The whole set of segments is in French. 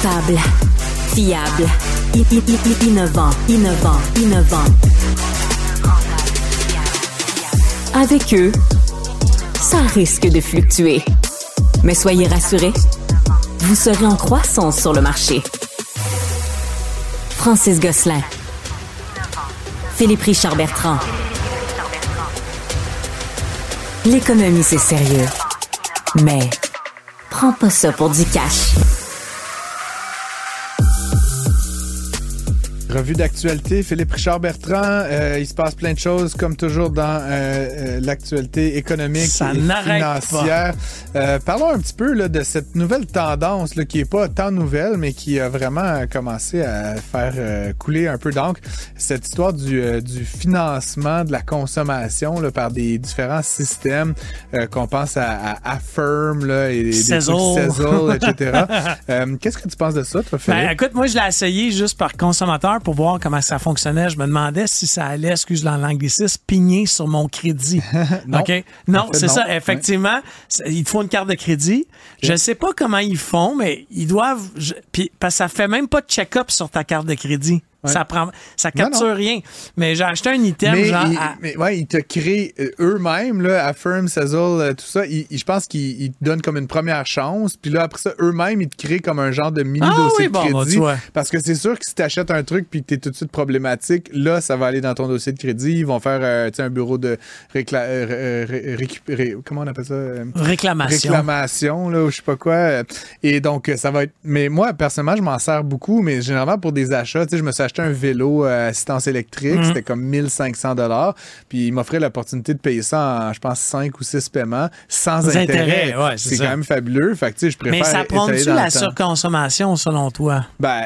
Fiable, innovant, innovant, innovant. Avec eux, ça risque de fluctuer. Mais soyez rassurés, vous serez en croissance sur le marché. Francis Gosselin. Philippe Richard Bertrand. L'économie, c'est sérieux. Mais prends pas ça pour du cash. Revue d'actualité, Philippe Richard Bertrand. Euh, il se passe plein de choses, comme toujours dans euh, euh, l'actualité économique Ça et financière. Euh, parlons un petit peu là, de cette nouvelle tendance là, qui est pas tant nouvelle, mais qui a vraiment commencé à faire couler un peu d'encre. Cette histoire du, du financement de la consommation là, par des différents systèmes qu'on pense à, à Affirm là, et des Sezzle. trucs Sezzle, etc. Qu'est-ce que tu penses de ça, toi, Philippe? Ben, écoute, moi, je l'ai essayé juste par consommateur pour voir comment ça fonctionnait. Je me demandais si ça allait, excuse l'anglicisme, pigner sur mon crédit. Non. OK? Non, c'est ça. Effectivement, c'est- il te faut une carte de crédit. Je sais pas comment ils font, mais ils doivent. je- puis, parce que ça fait même pas de check-up sur ta carte de crédit. Ouais. Ça prend, ça capture non. rien. Mais j'ai acheté un item mais, genre. à- mais ouais, ils te créent euh, eux-mêmes, là, Affirm, Sezzle, euh, tout ça. ils- ils- je pense qu'ils ils te donnent comme une première chance. Puis là, après ça, eux-mêmes, ils te créent comme un genre de mini Ah dossier oui, de bon, crédit. parce que c'est sûr que si tu achètes un truc puis que tu es tout de suite problématique, là, ça va aller dans ton dossier de crédit. Ils vont faire euh, un bureau de récla- euh, ré-. Comment on appelle ça? Réclamation. réclamation, là, ou je sais pas quoi. Et donc, ça va être. Mais moi, personnellement, je m'en sers beaucoup, mais généralement pour des achats, tu sais, je me suis acheté un vélo à assistance électrique, Mhm. c'était comme 1500 dollars, puis il m'offrait l'opportunité de payer ça en, je pense, 5 ou 6 paiements sans intérêt. ouais, c'est quand même fabuleux. Fait que, je préfère. Mais ça prend-tu la surconsommation, selon toi? Ben,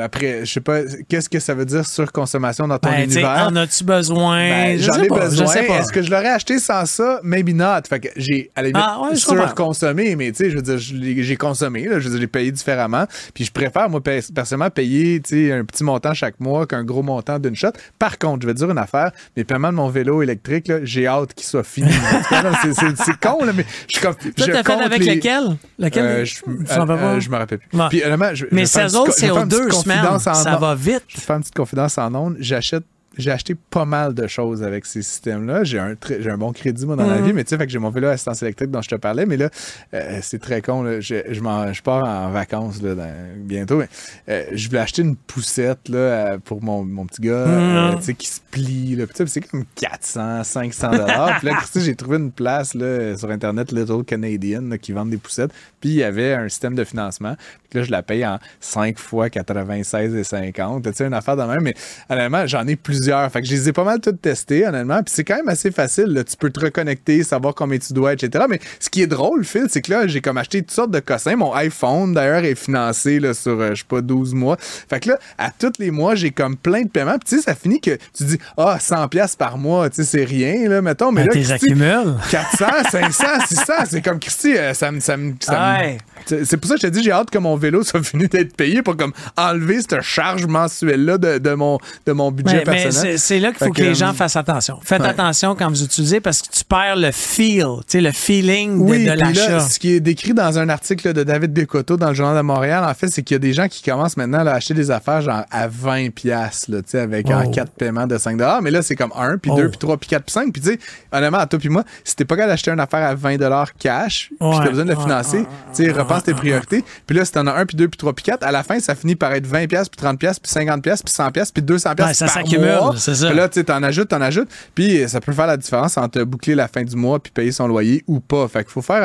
après, je sais pas, qu'est-ce que ça veut dire surconsommation dans ton Ben, univers? en as-tu besoin? Ben, Je J'en ai pas, besoin. Est-ce que je l'aurais acheté sans ça? Maybe not. Fait que j'ai, à la limite, Ah, ouais, surconsommé, mais tu sais, je veux dire, j'ai consommé, là, je veux dire, j'ai payé différemment. Puis je préfère, moi, pe- personnellement, payer, tu sais, un petit montant chaque mois qu'un gros montant d'une shot. Par contre, je vais te dire une affaire, mes paiements de mon vélo électrique, j'ai hâte qu'il soit fini. C'est- c'est c'est con, là, mais je suis comme. Je fait compte avec les- lequel? Lequel? Euh, je, euh, pas? je me rappelle plus. Ouais. Puis, honnêtement, je, Mais c'est je vais aux deux semaines. en Ça va vite. je vais faire une petite confidence en ondes. J'achète j'ai acheté pas mal de choses avec ces systèmes-là. J'ai un, j'ai un bon crédit, moi, dans la Mhm. vie, mais tu sais, fait que j'ai mon vélo à assistance électrique dont je te parlais, mais là, euh, c'est très con. Là. Je, je, m'en- je pars en vacances là, dans- bientôt. Mais, euh, je voulais acheter une poussette là, euh, pour mon, mon petit gars euh, tu sais, qui se plie. Là. Puis, c'est comme 400, 500 dollars. Puis là, j'ai trouvé une place là, sur Internet, Little Canadian, là, qui vendent des poussettes. Puis il y avait un système de financement. Puis là, je la paye en 5 fois 96,50. Tu sais, une affaire de même. Mais honnêtement, j'en ai plusieurs. Fait que je les ai pas mal toutes testées, honnêtement. Puis c'est quand même assez facile. là. Tu peux te reconnecter, savoir combien tu dois, etc. Mais ce qui est drôle, Phil, c'est que là, j'ai comme acheté toutes sortes de cossins. Mon iPhone, d'ailleurs, est financé là, sur, euh, je sais pas, 12 mois. Fait que là, à tous les mois, j'ai comme plein de paiements. Puis tu sais, ça finit que tu dis, ah, 100$ piastres par mois, tu sais, c'est rien, là, mettons. Mais Ben, là, t'es Christy, accumules. 400, 500, 600, c'est comme Christy, euh, ça me. Ça me- ça me- c'est pour ça que je te dis, j'ai hâte que mon vélo soit fini d'être payé pour comme enlever cette charge mensuelle-là de, de mon, de mon budget Mais, mais personnel. C'est là qu'il faut que, les gens euh, fassent attention. Faites ouais. attention quand vous utilisez parce que tu perds le feel, tu sais, le feeling de- Oui, de, là, l'achat. ce qui est décrit dans un article de David Bécoto dans le Journal de Montréal, en fait, c'est qu'il y a des gens qui commencent maintenant là, à acheter des affaires genre à 20 pièces là, tu sais, avec en Oh. 4 paiements de 5 mais là c'est comme 1 puis Oh. 2 puis 3 puis 4 puis 5 puis tu sais honnêtement à toi puis moi, si t'es pas capable d'acheter une affaire à 20 cash, puis Ouais. t'as besoin de le Ouais, financer, ouais, tu sais, repense tes priorités. Puis là si t'en as 1 puis 2 puis 3 puis 4, à la fin ça finit par être 20 pièces puis 30 pièces puis 50 pièces puis 100 pièces puis 200 pièces Ouais, ça s'accumule, mois. c'est ça. Puis là tu sais t'en ajoutes, t'en ajoutes, puis ça peut faire la différence entre boucler la fin du mois puis payer son loyer ou pas. Fait qu'il faut faire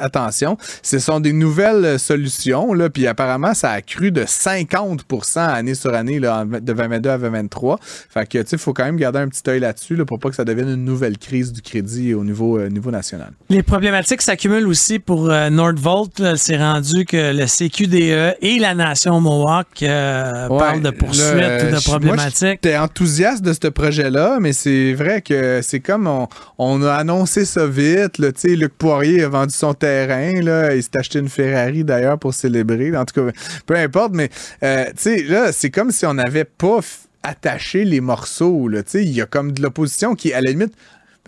attention. Ce sont des nouvelles euh, solutions, là, puis apparemment, ça a cru de 50% année sur année, là, de 2022 à 2023. Fait que, tu sais, il faut quand même garder un petit œil là-dessus, là, pour pas que ça devienne une nouvelle crise du crédit au niveau, euh, niveau national. Les problématiques s'accumulent aussi pour euh, Nordvolt. C'est rendu que le CQDE et la Nation Mohawk euh, Ouais, parlent de poursuites ou de problématiques. Moi, de ce projet-là, mais c'est vrai que c'est comme on, a annoncé ça vite. Là, Luc Poirier a vendu son terrain. Là, il s'est acheté une Ferrari d'ailleurs pour célébrer. En tout cas, peu importe, mais euh, là, c'est comme si on n'avait pas attaché les morceaux. Il y a comme de l'opposition qui, à la limite,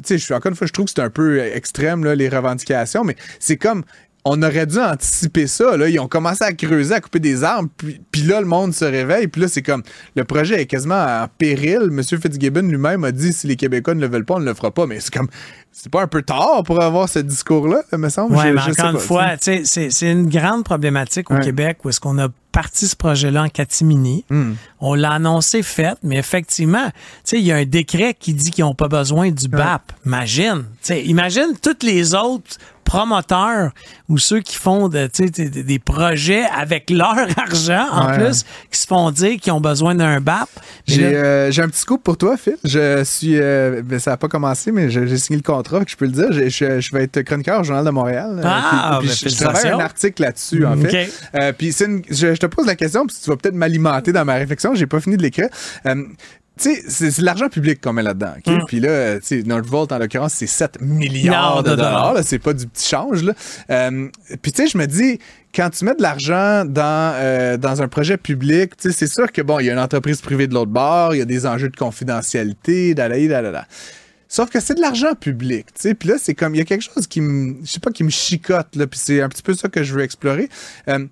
je suis encore une fois, je trouve que c'est un peu extrême, là, les revendications, mais c'est comme on aurait dû anticiper ça. Là. Ils ont commencé à creuser, à couper des arbres, puis, puis là, le monde se réveille. Puis là, c'est comme le projet est quasiment en péril. Monsieur Fitzgibbon lui-même a dit si les Québécois ne le veulent pas, on ne le fera pas. Mais c'est comme c'est pas un peu tard pour avoir ce discours-là, me semble. Oui, mais encore une fois, tu sais, c'est c'est une grande problématique au Ouais. Québec où est-ce qu'on a parti ce projet-là en catimini. Hmm. On l'a annoncé fait, mais effectivement, il y a un décret qui dit qu'ils n'ont pas besoin du BAP. Imagine, imagine tous les autres promoteurs ou ceux qui font de, des, projets avec leur argent en Ouais. plus, qui se font dire qu'ils ont besoin d'un BAP. J'ai euh, j'ai un petit scoop pour toi, Phil. Je suis. euh, ben, ça n'a pas commencé, mais j'ai signé le contrat, je peux le dire. Je, je vais être chroniqueur au Journal de Montréal. euh, Ah, puis- puis ben, je, je travaille un article là-dessus, en fait. Euh, puis une- je te pose la question, puis tu vas peut-être m'alimenter dans ma réflexion. J'ai pas fini de l'écrire. Euh, tu sais, c'est l'argent public qu'on met là-dedans. ok? Puis là, tu sais, Nordvolt, en l'occurrence, c'est 7 milliards de de dollars. C'est pas du petit change. Là. Euh, puis tu sais, je me dis, quand tu mets de l'argent dans, euh, dans un projet public, tu sais, c'est sûr que bon, il y a une entreprise privée de l'autre bord, il y a des enjeux de confidentialité, dalala, dalala. Sauf que c'est de l'argent public, tu sais. Puis là, c'est comme, il y a quelque chose qui me, je sais pas, qui me chicote, là. Puis c'est un petit peu ça que je veux explorer. Euh,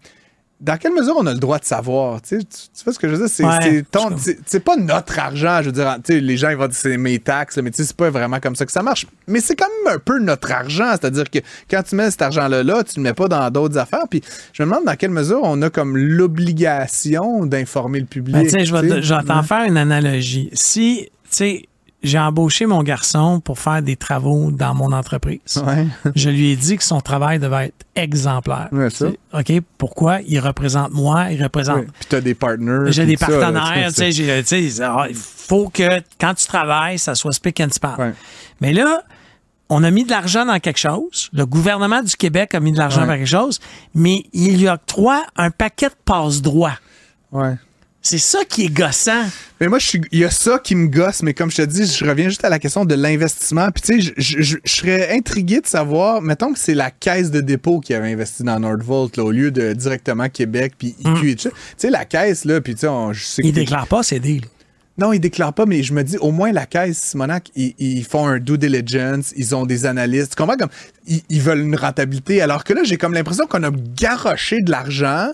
dans quelle mesure on a le droit de savoir? Tu, sais, tu, vois ce que je veux dire? C'est, Ouais, pas notre argent, je veux dire. Tu sais, les gens ils vont dire c'est mes taxes, mais tu sais, c'est pas vraiment comme ça que ça marche. Mais c'est quand même un peu notre argent. C'est-à-dire que quand tu mets cet argent-là, là, tu le mets pas dans d'autres affaires. Puis je me demande dans quelle mesure on a comme l'obligation d'informer le public. Ben, vais je vais t'en faire une analogie. Si, tu sais, j'ai embauché mon garçon pour faire des travaux dans mon entreprise. Ouais. Je lui ai dit que son travail devait être exemplaire. Ouais, ça. Tu OK? Pourquoi? Il représente moi, il représente. Ouais. Puis des. J'ai puis des partenaires, tu sais, j'ai- tu sais, ah, il faut que quand tu travailles, ça soit spick and span. Mais là, on a mis de l'argent dans quelque chose. Le gouvernement du Québec a mis de l'argent dans quelque chose, mais il lui octroie un paquet de passe-droits. Ouais. C'est ça qui est gossant. Mais moi, il y a ça qui me gosse, mais comme je te dis, je reviens juste à la question de l'investissement. Puis tu sais, je, je- je- je serais intrigué de savoir, mettons que c'est la caisse de dépôt qui avait investi dans Nordvolt, là, au lieu de directement Québec, puis IQ et tout ça. Tu sais, la caisse, là, puis tu sais, on- je sais que Il t'es- déclare pas ses deals. Non, ils déclarent pas, mais je me dis, au moins, la caisse, Simonac, ils, ils font un due diligence, ils ont des analystes. Tu comprends? Comme, ils, ils veulent une rentabilité. Alors que là, j'ai comme l'impression qu'on a garoché de l'argent.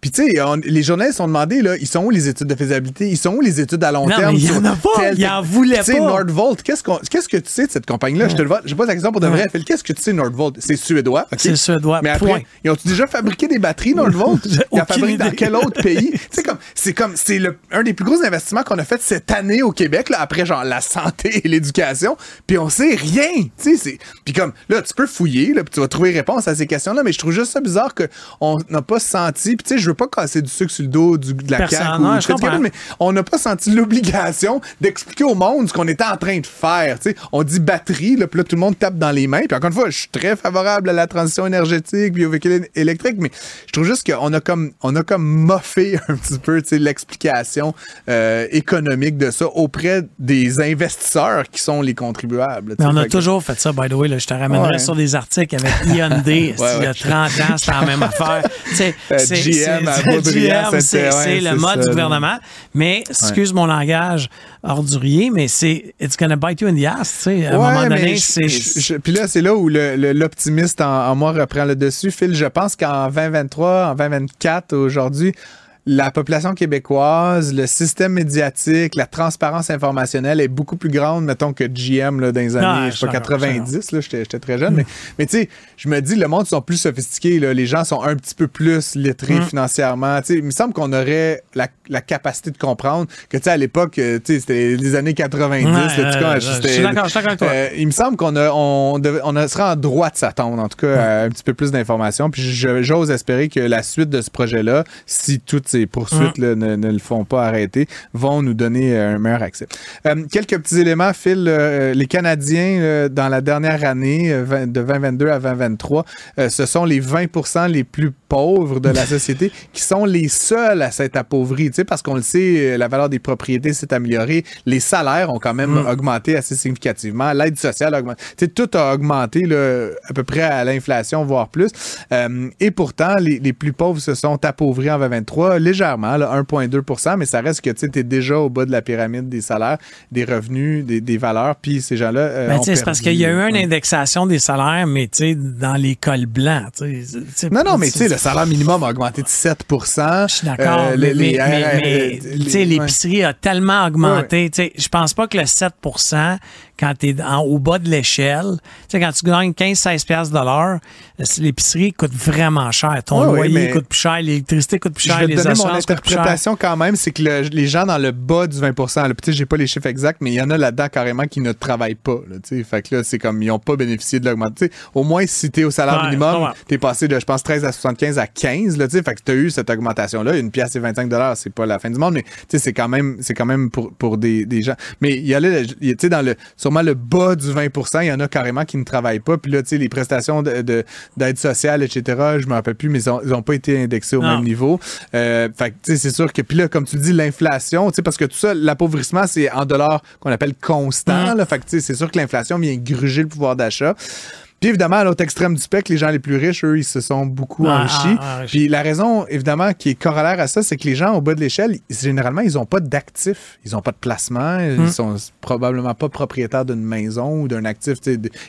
Puis, tu sais, les journalistes ont demandé, là, ils sont où les études de faisabilité? Ils sont où les études à long Non, terme? mais il y sur en a pas. Il en voulait Puis, Tu sais, pas. Nordvolt, qu'est-ce, que tu sais de cette compagnie-là? Je te le vois. Je pose la question pour de vrai. Phil, Qu'est-ce que tu sais Nordvolt? C'est suédois. C'est suédois, Mais après, point. ils ont déjà fabriqué des batteries, Nordvolt? Ils en fabriquent dans quel autre pays? Sais, comme, c'est comme, c'est un des plus gros investissements qu'on a fait cette année au Québec, là, après, genre, la santé et l'éducation. Puis on sait rien. Tu sais, c'est, puis comme, là, tu peux fouiller, là, puis tu vas trouver réponse à ces questions-là, mais je trouve juste ça bizarre qu'on n'a pas senti, puis tu sais, je veux pas casser du sucre sur le dos du, de la CAQ non, ou je du comprends. mais on n'a pas senti l'obligation d'expliquer au monde ce qu'on était en train de faire. On dit batterie, là, puis là, tout le monde tape dans les mains. Puis encore une fois, je suis très favorable à la transition énergétique, puis au véhicule électrique, mais je trouve juste qu'on a comme on a comme moffé un petit peu l'explication euh, économique de ça auprès des investisseurs qui sont les contribuables. Mais on a toujours fait ça, by the way. Là, je te ramènerai Ouais. sur des articles avec Hyundai. Il y a ouais. 30 ans, c'était la même affaire. Euh, c'est- C'est- à le mode ça, du gouvernement. Mais, excuse mon langage ordurier, mais c'est it's gonna bite you in the ass. Tu sais, à un Ouais, moment mais donné, c'est. Puis là, c'est là où l'optimiste en, en moi reprend le dessus. Phil, je pense qu'en 2023, en 2024, aujourd'hui, la population québécoise, le système médiatique, la transparence informationnelle est beaucoup plus grande, mettons, que GM là, dans les années Ah, je sais pas, je suis d'accord, 90. là, J'étais très jeune. Mais, mais tu sais, je me dis, le monde sont plus sophistiqués. là. Les gens sont un petit peu plus lettrés Mm. financièrement. Tu sais, il me semble qu'on aurait la, la capacité de comprendre que, tu sais, à l'époque, euh, tu sais, c'était les années 90. Ouais, là, euh, je suis d'accord, avec toi. euh, il me semble qu'on a, on, devait- on a- sera en droit de s'attendre, en tout cas, à un petit peu plus d'informations. Puis j'ose espérer que la suite de ce projet-là, si toutes ces poursuites là, ne, ne le font pas arrêter, vont nous donner euh, un meilleur accès. Euh, quelques petits éléments, Phil. euh, les Canadiens, euh, dans la dernière année, 20 de 2022 à 2023, euh, ce sont les 20% les plus pauvres de la société qui sont les seuls à s'être appauvris. Parce qu'on le sait, la valeur des propriétés s'est améliorée. Les salaires ont quand même augmenté assez significativement. L'aide sociale a augmenté. Tout a augmenté là, à peu près à l'inflation, voire plus. Et pourtant, les, les plus pauvres se sont appauvris en 2023. Légèrement, là, 1,2% mais ça reste que tu es déjà au bas de la pyramide des salaires, des revenus, des, des valeurs, puis ces gens-là. Euh, Ben, c'est parce qu'il y a eu une ouais. indexation des salaires, mais tu sais, dans les cols blancs. Non, non, mais tu sais, le salaire minimum a augmenté de 7% Je suis d'accord, Euh, mais, les- ouais. l'épicerie a tellement augmenté. Tu sais, Je pense pas que le 7% quand tu es au bas de l'échelle, tu sais, quand tu gagnes 15-16 piastres de l'heure, l'épicerie coûte vraiment cher. Ton Ouais, ouais, loyer coûte plus cher, l'électricité coûte plus Je cher, les mon interprétation quand même, c'est que le- les gens dans le bas du 20 là, peut-être j'ai pas les chiffres exacts, mais il y en a là-dedans carrément qui ne travaillent pas. Là, tu sais. fait que là, c'est comme ils n'ont pas bénéficié de l'augmentation. Au moins, si tu es au salaire Ouais, minimum, ouais. tu es passé de, je pense, 13 à 75 à 15. Là, fait que tu as eu cette augmentation-là. Une pièce et 25 c'est pas la fin du monde, mais tu sais, c'est quand même, c'est quand même pour, pour des, des gens. Mais il y a là, tu sais, dans le, sûrement le bas du 20% il y en a carrément qui ne travaillent pas. Puis là, tu sais, les prestations de- de- d'aide sociale, etc., je me rappelle plus, mais ils n'ont pas été indexés au Non. même niveau. Euh, fait tu sais, c'est sûr que, puis là, comme tu dis, l'inflation, parce que tout ça, l'appauvrissement, c'est en dollars qu'on appelle constant, là. Fait c'est sûr que l'inflation vient gruger le pouvoir d'achat. Puis évidemment, à l'autre extrême du spectre, les gens les plus riches, eux, ils se sont beaucoup Ah, enrichis. ah, enrichis. Puis la raison, évidemment, qui est corollaire à ça, c'est que les gens au bas de l'échelle, généralement, ils n'ont pas d'actifs. Ils n'ont pas de placement. Hmm. Ils sont probablement pas propriétaires d'une maison ou d'un actif.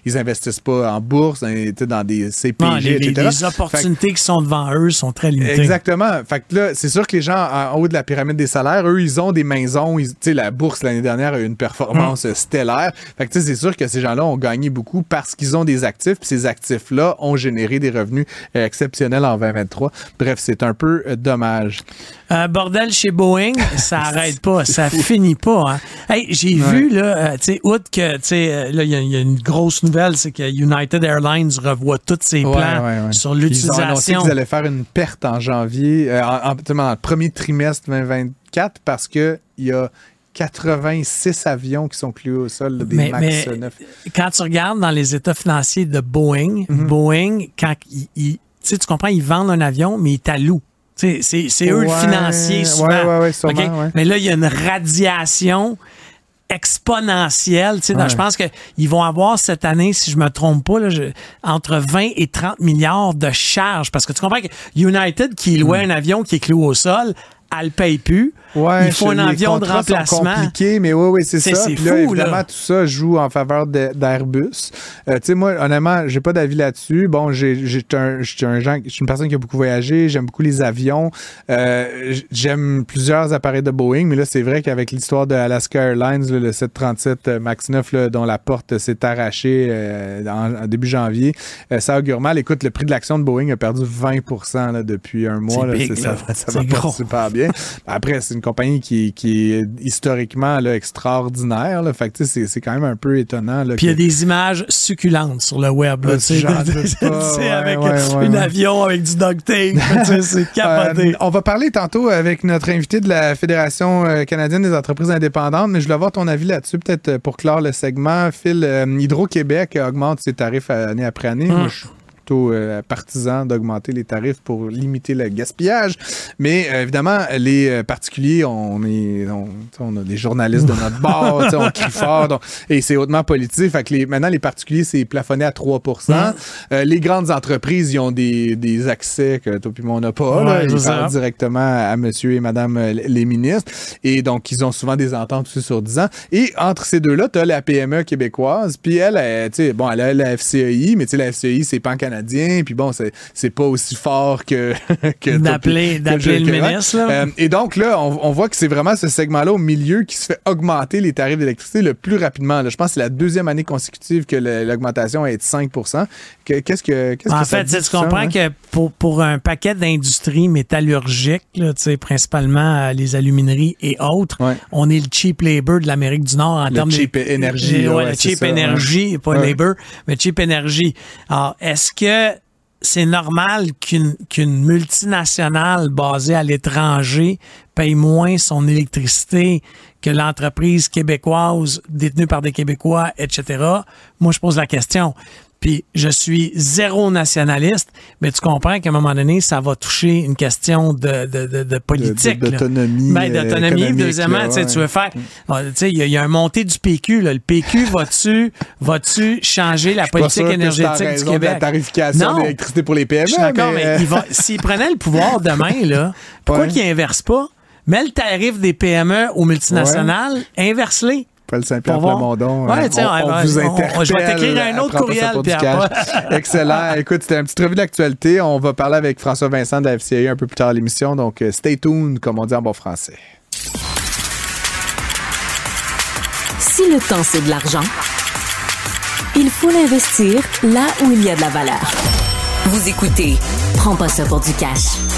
Ils investissent pas en bourse, dans, sais, dans des CPG, Non, les, etc. les opportunités qui sont devant eux sont très limitées. Exactement. Fait que là, c'est sûr que les gens en haut de la pyramide des salaires, eux, ils ont des maisons. ils- la bourse l'année dernière a eu une performance Mm. stellaire. Fait que c'est sûr que ces gens-là ont gagné beaucoup parce qu'ils ont des actifs. Puis ces actifs-là ont généré des revenus euh, exceptionnels en 2023. Bref, c'est un peu euh, dommage. Euh, bordel chez Boeing, ça arrête pas, ça finit pas. Hein. Hey, j'ai vu là, tu sais, outre que, tu sais, là, il y, a- il y a une grosse nouvelle, c'est que United Airlines revoit tous ses plans ouais, ouais. sur Ils ont annoncé l'utilisation. qu'ils allaient faire une perte en janvier, euh, en, en- premier trimestre 2024 parce que il y a 86 avions qui sont cloués au sol, là, des Mais- MAX mais- 9. Quand tu regardes dans les états financiers de Boeing, Mhm. Boeing, quand ils, ils- tu comprends, ils vendent un avion, mais ils t'allouent. C'est eux le financier souvent. ouais, ouais, ouais, sûrement. Mais là, il y a une radiation exponentielle. Je pense qu'ils vont avoir cette année, si je me trompe pas, là, je- entre 20 et 30 milliards de charges. Parce que tu comprends que United, qui louait Hmm. un avion qui est cloué au sol, elle le paye plus. Ouais, il faut un avion de remplacement. compliqués, mais oui, oui, c'est C'est- ça. c'est Puis là, fou, évidemment, là. tout ça joue en faveur d'Airbus. Euh, tu sais, moi, honnêtement, j'ai pas d'avis là-dessus. Bon, j'ai un, un gens- je suis une personne qui a beaucoup voyagé. J'aime beaucoup les avions. Euh, J'aime plusieurs appareils de Boeing, mais là, c'est vrai qu'avec l'histoire de Alaska Airlines, là, le 737 euh, MAX 9, là, dont la porte s'est arrachée euh, en, en début janvier, ça augure mal. Écoute, le prix de l'action de Boeing a perdu 20 là, depuis un mois. C'est big, C'est- ça, ça C'est va pas super bien. Après, c'est une compagnie qui, qui est historiquement là, extraordinaire. Là. Fait que, c'est, quand même un peu étonnant. Là, Puis il y a des images succulentes sur le web. là, Euh, sais, ouais, avec ouais, ouais, un avion avec du duct tape. c'est capoté. Euh, on va parler tantôt avec notre invité de la Fédération euh, canadienne des entreprises indépendantes, mais je voulais avoir ton avis là-dessus, peut-être pour clore le segment. Phil, euh, Hydro-Québec augmente ses tarifs année après année. Hum. Moi, je suis plutôt euh, partisan d'augmenter les tarifs pour limiter le gaspillage. Mais euh, évidemment, les euh, particuliers, on est on, on a des journalistes de notre bord, on crie fort, donc- et c'est hautement politique. Fait que les, maintenant, les particuliers, c'est plafonné à 3 Euh, Les grandes entreprises, ils ont des, des accès que toi puis moi, on n'a pas. là. Ouais, Ils parlent directement à monsieur et madame euh, les ministres. Et donc, ils ont souvent des ententes aussi sur 10 ans. Et entre ces deux-là, tu as la PME québécoise. Puis elle, elle, tu sais, bon, elle a la FCEI, mais tu sais, la FCEI, c'est pan-canadien. Puis bon, c'est c'est pas aussi fort que. que D'appeler- le ministre, là. Euh, et donc, là, on, on voit que c'est vraiment ce segment-là au milieu qui se fait augmenter les tarifs d'électricité le plus rapidement. là. Je pense que c'est la deuxième année consécutive que l'augmentation est de 5 Que- Qu'est-ce que. qu'est-ce En que ça fait, tu comprends hein? que pour, pour un paquet d'industries métallurgiques, là, principalement euh, les alumineries et autres, Ouais. on est le cheap labor de l'Amérique du Nord en Le termes cheap de energy, Ouais, ouais, cheap energy, pas labor, mais cheap energy. Alors, est-ce que c'est normal qu'une qu'une multinationale basée à l'étranger paye moins son électricité que l'entreprise québécoise détenue par des Québécois, etc. Moi, je pose la question. Puis je suis zéro nationaliste, mais tu comprends qu'à un moment donné, ça va toucher une question de, de, de, de politique. D'autonomie, Ben, euh, d'autonomie. Deuxièmement, tu sais, ouais. tu veux faire. Tu sais, il y, a- il y a un montée du PQ. Là. Le PQ, vas-tu vas-tu changer la politique que énergétique du de Québec? la tarification de l'électricité pour les PME. Je suis d'accord, mais, euh, il va- s'il prenait le pouvoir demain, là, pourquoi Ouais. qu'il inverse pas? Mets le tarif des PME aux multinationales, inverse-les. Paul Saint-Pierre Pour voir? Plamondon. Ouais, euh, tiens, on, on ouais, vous interpelle. je vais t'écrire un à autre courriel, pour du Pierre cash. Excellent. Écoute, c'était un petit revue d'actualité. On va parler avec François Vincent de la FCA un peu plus tard à l'émission. Donc, euh, stay tuned, comme on dit en bon français. Si le temps, c'est de l'argent, il faut l'investir là où il y a de la valeur. Vous écoutez Prends pas ça pour du cash.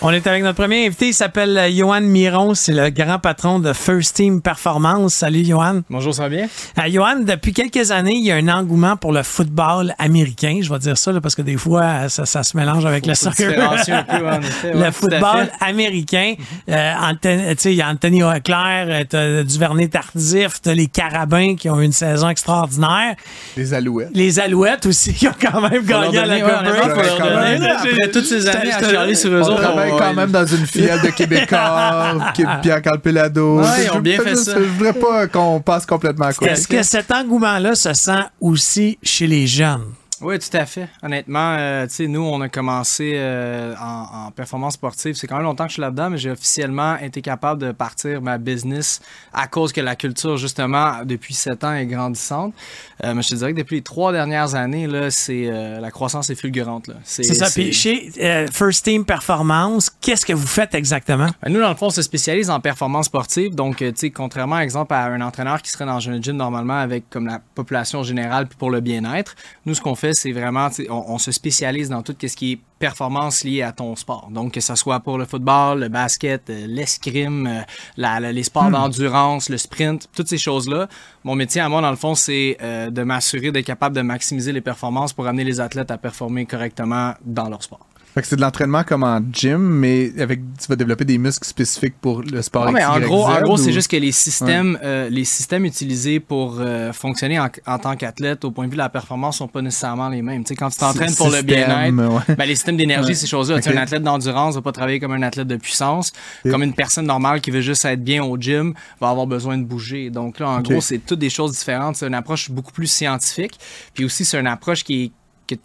On est avec notre premier invité, il s'appelle Johan Miron, c'est le grand patron de First Team Performance. Salut Johan. Bonjour, ça va bien? Euh, Johan, depuis quelques années, il y a un engouement pour le football américain. Je vais dire ça là, parce que des fois, euh, ça, ça se mélange avec le Faut soccer. différencier un peu, en effet. le ouais, football américain. Euh, Anthony- tu sais, il y a Anthony Auclair, euh, t'as Duvernay Tardif, t'as les Carabins qui ont eu une saison extraordinaire. Les Alouettes. Les Alouettes aussi qui ont quand même gagné à la Coupe. Après toutes ces années à sur eux autres, travaille quand même dans une filiale de Québécois, Pierre Calpelado. Ouais, Je- ils ont bien fait ça. Je voudrais pas qu'on passe complètement à côté. Est-ce que cet engouement-là se sent aussi chez les jeunes? Oui, tout à fait. Honnêtement, euh, nous, on a commencé euh, en, en performance sportive. C'est quand même longtemps que je suis là-dedans, mais j'ai officiellement été capable de partir ma business à cause que la culture, justement, depuis sept ans est grandissante. Euh, mais je te dirais que depuis les trois dernières années, là, c'est euh, la croissance est fulgurante. C'est ça. Puis chez First Team Performance, qu'est-ce que vous faites exactement? Ben, nous, dans le fond, on se spécialise en performance sportive. Donc, tu sais, contrairement, par exemple, à un entraîneur qui serait dans un gym normalement avec comme la population générale puis pour le bien-être, nous, ce qu'on fait, c'est vraiment, on, on se spécialise dans tout ce qui est performance liée à ton sport. Donc, que ce soit pour le football, le basket, euh, l'escrime, euh, les sports d'endurance, le sprint, toutes ces choses-là. Mon métier à moi, dans le fond, c'est euh, de m'assurer d'être capable de maximiser les performances pour amener les athlètes à performer correctement dans leur sport. Fait que c'est de l'entraînement comme en gym, mais avec tu vas développer des muscles spécifiques pour le sport. Non, mais en gros, en gros, c'est juste que les systèmes, euh, les systèmes utilisés pour euh, fonctionner en, en tant qu'athlète au point de vue de la performance sont pas nécessairement les mêmes. Tu sais, quand tu t'entraînes pour le bien-être, ouais. ben, les systèmes d'énergie, Ouais. ces choses-là. Tu sais, Ok. Un athlète d'endurance va pas travailler comme un athlète de puissance. Comme une personne normale qui veut juste être bien au gym va avoir besoin de bouger. Donc là, en gros, c'est toutes des choses différentes. C'est une approche beaucoup plus scientifique. Puis aussi, c'est une approche qui est que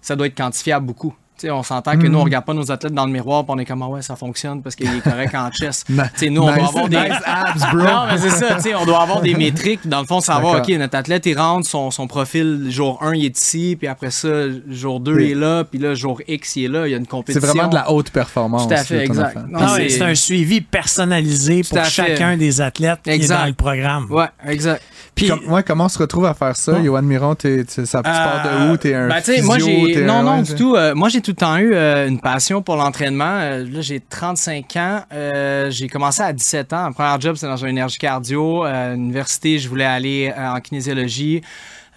ça doit être quantifiable beaucoup. On s'entend que nous, on regarde pas nos athlètes dans le miroir et on est comme, ah ouais, ça fonctionne parce qu'il est correct en chest. Tu sais, nous, on Nice- doit avoir des. nice abs, bro. Non, mais c'est ça, tu sais, on doit avoir des métriques. Dans le fond, savoir. OK, notre athlète, il rentre, son, son profil, jour 1, il est ici, puis après ça, jour 2, Oui. il est là, puis là, jour X, il est là, il y a une C'est compétition. vraiment de la haute performance. Tout à fait, exact. c'est- c'est un suivi personnalisé pour chacun des athlètes qui est Exact. dans le programme. Ouais, exact. Puis, Comme- ouais, comment on se retrouve à faire ça? Johan Miron, t'es, ça tu pars de Euh, où? T'es un ben, physio, moi j'ai t'es non un- non ouais, du c'est- tout. euh, moi j'ai tout le temps eu euh, une passion pour l'entraînement. Euh, là j'ai 35 ans. Euh, j'ai commencé à 17 ans. Mon premier job c'était dans une énergie cardio. Euh, à l'université je voulais aller euh, en kinésiologie.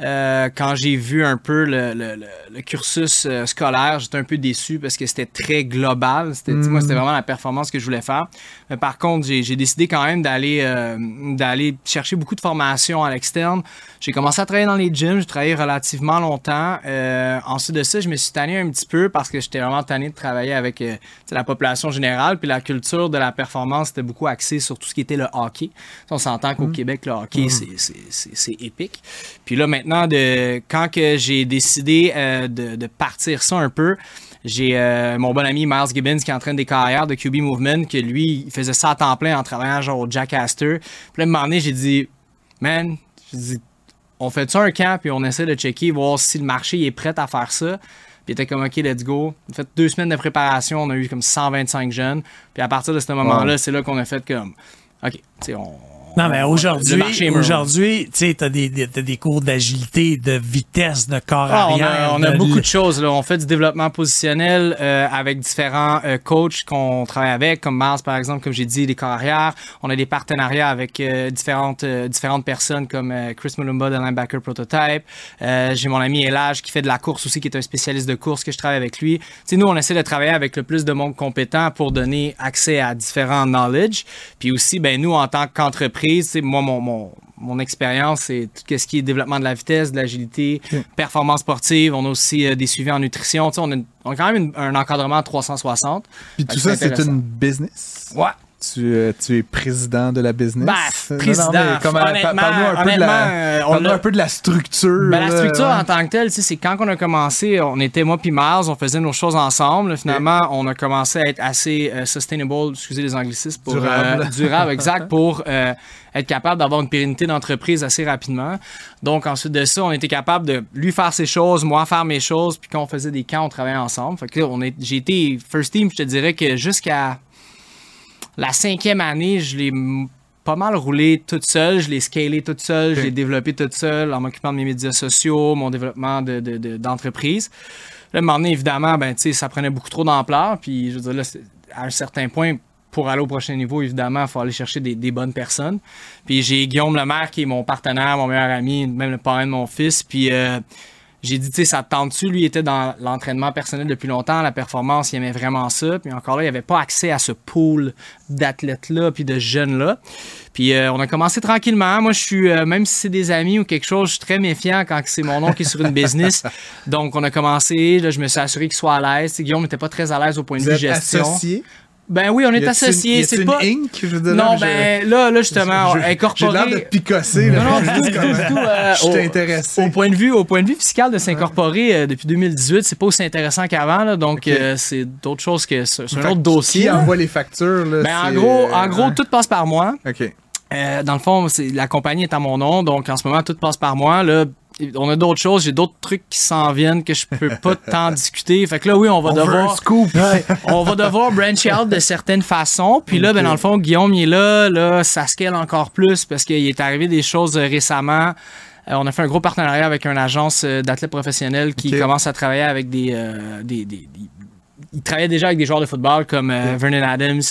Euh, quand j'ai vu un peu le, le- le- le cursus euh, scolaire, j'étais un peu déçu parce que c'était très global. C'était, Moi, c'était vraiment la performance que je voulais faire. Mais par contre, j'ai, j'ai décidé quand même d'aller, euh, d'aller chercher beaucoup de formations à l'externe. J'ai commencé à travailler dans les gyms. J'ai travaillé relativement longtemps. Ensuite de ça, je me suis tanné un petit peu parce que j'étais vraiment tanné de travailler avec la population générale. Puis la culture de la performance était beaucoup axée sur tout ce qui était le hockey. On s'entend qu'au Québec, le hockey, c'est, c'est, c'est, c'est épique. Puis là, maintenant, de, quand que j'ai décidé euh, de, de partir ça un peu, j'ai euh, mon bon ami Miles Gibbons qui entraîne des carrières de QB Movement, que lui, il faisait ça à temps plein en travaillant genre au Jack Astor. Puis là, à un moment donné, j'ai dit, man, j'ai dit, on fait ça un camp, puis on essaie de checker, voir si le marché est prêt à faire ça. Puis il était comme, OK, let's go. On a fait deux semaines de préparation, on a eu comme 125 jeunes. Puis à partir de ce moment-là, c'est là qu'on a fait comme, OK, tu sais, on. Non, mais aujourd'hui, aujourd'hui, tu sais, t'as des, des, des cours d'agilité, de vitesse, de corps Ah, on arrière. a, on a de- beaucoup de choses. Là. On fait du développement positionnel euh, avec différents euh, coachs qu'on travaille avec, comme Mars par exemple, comme j'ai dit, des carrières. On a des partenariats avec euh, différentes, différentes personnes comme Chris Mulumba de Linebacker Prototype. J'ai mon ami Elage qui fait de la course aussi, qui est un spécialiste de course que je travaille avec lui. Tu sais, nous, on essaie de travailler avec le plus de monde compétent pour donner accès à différents knowledge. Puis aussi, ben nous, en tant qu'entreprise, moi, mon, mon, mon expérience, c'est tout ce qui est développement de la vitesse, de l'agilité, performance sportive. On a aussi euh, des suivis en nutrition. On, a, on a quand même une- un encadrement à 360. Puis tout ça, c'est une business? Ouais. Tu, euh, tu es président de la business? Ben, Non, non, président, honnêtement- parle-nous un, peu de la, euh, on parle-nous a- un peu de la structure. Ben, la structure ouais. en tant que telle, c'est quand on a commencé, on était moi puis Mars, on faisait nos choses ensemble. Finalement, on a commencé à être assez euh, sustainable, excusez les anglicismes, pour, Durable. euh, durable, exact, pour être capable d'avoir une pérennité d'entreprise assez rapidement. Donc ensuite de ça, on était capable de lui faire ses choses, moi faire mes choses, puis quand on faisait des camps, on travaillait ensemble. Fait que là, on est, j'ai été first team, je te dirais que jusqu'à la cinquième année, je l'ai pas mal roulé toute seule. Je l'ai scalé toute seule. Je l'ai développé toute seule en m'occupant de mes médias sociaux, mon développement de- de- de- d'entreprise. Là, à un moment donné, évidemment, ben, ça prenait beaucoup trop d'ampleur. Puis, je veux dire, là, à un certain point, pour aller au prochain niveau, évidemment, il faut aller chercher des, des bonnes personnes. Puis, j'ai Guillaume Lemaire, qui est mon partenaire, mon meilleur ami, même le parrain de mon fils. Puis, euh, j'ai dit, tu sais, ça te tente-tu? Lui, il était dans l'entraînement personnel depuis longtemps, la performance, il aimait vraiment ça. Puis encore là, il avait pas accès à ce pool d'athlètes-là, puis de jeunes-là. Puis euh, on a commencé tranquillement. Moi, je suis, euh, même si c'est des amis ou quelque chose, je suis très méfiant quand c'est mon nom qui est sur une business. Donc, on a commencé, là, je me suis assuré qu'il soit à l'aise. Guillaume n'était pas très à l'aise au point de Vous vue êtes gestion. associé? Ben oui, on est a-t-il C'est pas. Inc, je dire, Non, je- ben là, là justement, je- J'ai incorporé. l'air de picosser. là. Non, non, du tout, du tout, euh, Je suis au- intéressé. Au point de vue, au point de vue fiscal de s'incorporer euh, depuis 2018, c'est pas aussi intéressant qu'avant, là, donc euh, c'est d'autres choses que c'est un autre dossier. Qui là. envoie les factures? Là, Ben, en gros, en gros, ouais. tout passe par moi. OK. Euh, dans le fond, c'est la compagnie est à mon nom, donc en ce moment tout passe par moi. Là, on a d'autres choses, j'ai d'autres trucs qui s'en viennent que je peux pas tant discuter. Fait que là, oui, on va On devoir, scoop. on va devoir branch out de certaines façons. Puis là, ben dans le fond, Guillaume il est là, là, ça scale encore plus parce qu'il est arrivé des choses euh, récemment. Euh, on a fait un gros partenariat avec une agence euh, d'athlètes professionnels qui commence à travailler avec des, euh, des, des- des- il travaillait déjà avec des joueurs de football comme euh, Vernon Adams,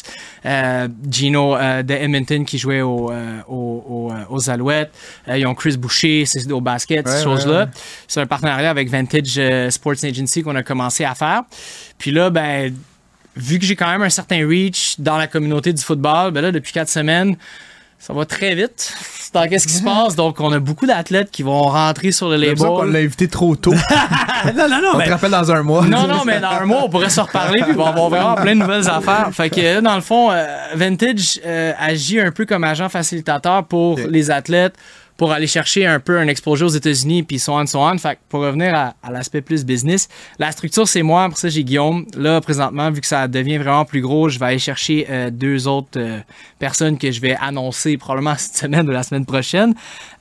euh, Gino euh, de Edmonton qui jouait au, au- au, aux Alouettes. Ils ont Chris Boucher, c'est au basket, Ouais, ces choses-là. ouais. C'est un partenariat avec Vantage Sports Agency qu'on a commencé à faire. Puis là, ben, vu que j'ai quand même un certain reach dans la communauté du football, ben là, depuis quatre semaines, ça va très vite. Dans qu'est-ce qui se passe? Donc, on a beaucoup d'athlètes qui vont rentrer sur le label. l'a invité trop tôt. non, non, non, On mais te rappelle dans un mois. Non, non, mais dans un mois, on pourrait se reparler puis on va avoir vraiment plein de nouvelles affaires. Fait que là, dans le fond, euh, Vintage euh, agit un peu comme agent facilitateur pour les athlètes pour aller chercher un peu un exposure aux États-Unis puis so on, so on. Fait que pour revenir à, à l'aspect plus business, la structure, c'est moi. Pour ça, j'ai Guillaume. Là, présentement, vu que ça devient vraiment plus gros, je vais aller chercher euh, deux autres euh, personnes que je vais annoncer probablement cette semaine ou la semaine prochaine,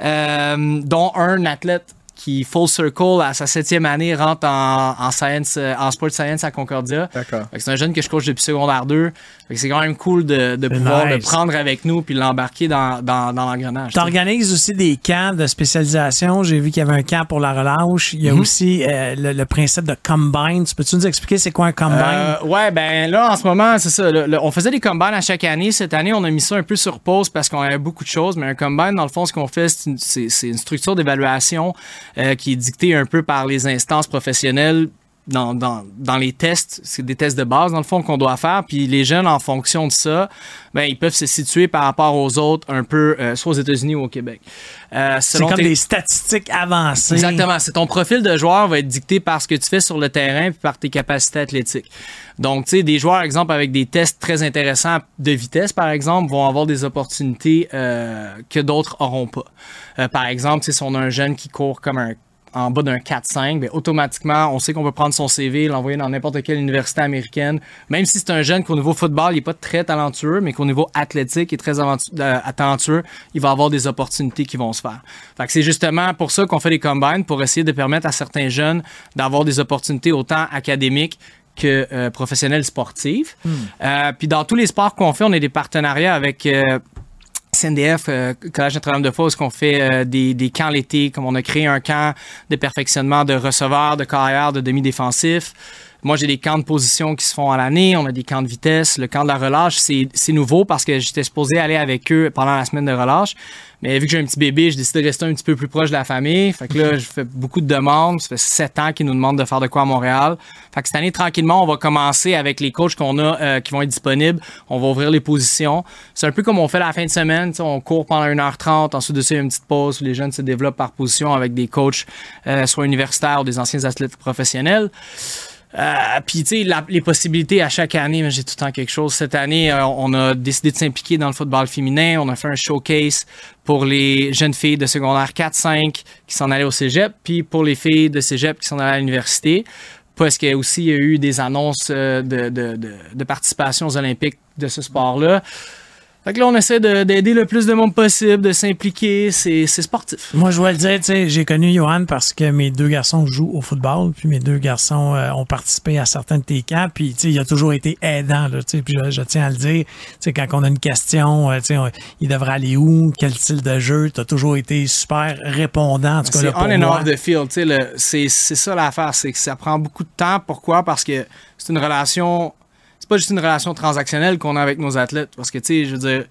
euh, dont un athlète qui, full circle, à sa septième année, rentre en, en science, euh, en sport science à Concordia. C'est un jeune que je coach depuis secondaire 2. Fait que C'est quand même cool de, de pouvoir le prendre avec nous puis l'embarquer dans, dans, dans l'engrenage. tu sais. T'organises aussi des camps de spécialisation. J'ai vu qu'il y avait un camp pour la relâche. Il y a Mhm. aussi euh, le, le principe de combine. Tu peux-tu nous expliquer c'est quoi un combine? Euh, ouais, ben là, en ce moment, c'est ça. le- le- on faisait des combines à chaque année. Cette année, on a mis ça un peu sur pause parce qu'on avait beaucoup de choses. Mais un combine, dans le fond, ce qu'on fait, c'est une, structure d'évaluation qui est dictée un peu par les instances professionnelles. Dans, dans, dans les tests, c'est des tests de base dans le fond qu'on doit faire, puis les jeunes en fonction de ça, ben ils peuvent se situer par rapport aux autres un peu, euh, soit aux États-Unis ou au Québec. Euh, c'est comme tes- des statistiques avancées. Exactement. C'est ton profil de joueur va être dicté par ce que tu fais sur le terrain puis par tes capacités athlétiques. Donc, tu sais, des joueurs, exemple, avec des tests très intéressants de vitesse, par exemple, vont avoir des opportunités euh, que d'autres auront pas. Par exemple, tu sais, si on a un jeune qui court comme un en bas d'un 4-5, ben, automatiquement, on sait qu'on peut prendre son CV, l'envoyer dans n'importe quelle université américaine. Même si c'est un jeune qu'au niveau football, il n'est pas très talentueux, mais qu'au niveau athlétique, il est très aventu- euh, talentueux, il va avoir des opportunités qui vont se faire. Fait que c'est justement pour ça qu'on fait des combines, pour essayer de permettre à certains jeunes d'avoir des opportunités autant académiques que euh, professionnelles sportives. Euh, puis dans tous les sports qu'on fait, on a des partenariats avec CNDF, euh, Collège Notre-Dame de Fosse, qu'on fait euh, des, des camps l'été, comme on a créé un camp de perfectionnement de receveurs, de carrière, de demi-défensifs. Moi, j'ai des camps de position qui se font à l'année. On a des camps de vitesse. Le camp de la relâche, c'est nouveau parce que j'étais supposé aller avec eux pendant la semaine de relâche. Mais vu que j'ai un petit bébé, j'ai décidé de rester un petit peu plus proche de la famille. Fait que là, je fais beaucoup de demandes. Ça fait sept ans qu'ils nous demandent de faire de quoi à Montréal. Fait que cette année, tranquillement, on va commencer avec les coachs qu'on a euh, qui vont être disponibles. On va ouvrir les positions. C'est un peu comme on fait la fin de semaine. On court pendant 1h30. Ensuite de ça, il y a une petite pause où les jeunes se développent par position avec des coachs, euh, soit universitaires ou des anciens athlètes professionnels. Euh, Puis, tu sais, les possibilités à chaque année, mais j'ai tout le temps quelque chose. Cette année, euh, on a décidé de s'impliquer dans le football féminin. On a fait un showcase pour les jeunes filles de secondaire 4-5 qui s'en allaient au cégep, puis pour les filles de cégep qui s'en allaient à l'université. Parce qu'il y a aussi eu des annonces euh, de, de participation aux Olympiques de ce sport-là. Fait que là, on essaie de- d'aider le plus de monde possible, de s'impliquer. C'est c'est sportif. Moi, je dois le dire, tu sais, j'ai connu Johan parce que mes deux garçons jouent au football, puis mes deux garçons euh, ont participé à certains de tes camps, puis tu sais, il a toujours été aidant, là, tu sais, puis je, je tiens à le dire, tu sais, quand on a une question, euh, tu sais, on- il devrait aller où, quel style de jeu, tu as toujours été super répondant, en tout cas, C'est on and moi. off the field. tu sais, c'est ça l'affaire, c'est que ça prend beaucoup de temps. Pourquoi? Parce que c'est une relation. C'est pas juste une relation transactionnelle qu'on a avec nos athlètes. Parce que, tu sais, je veux dire,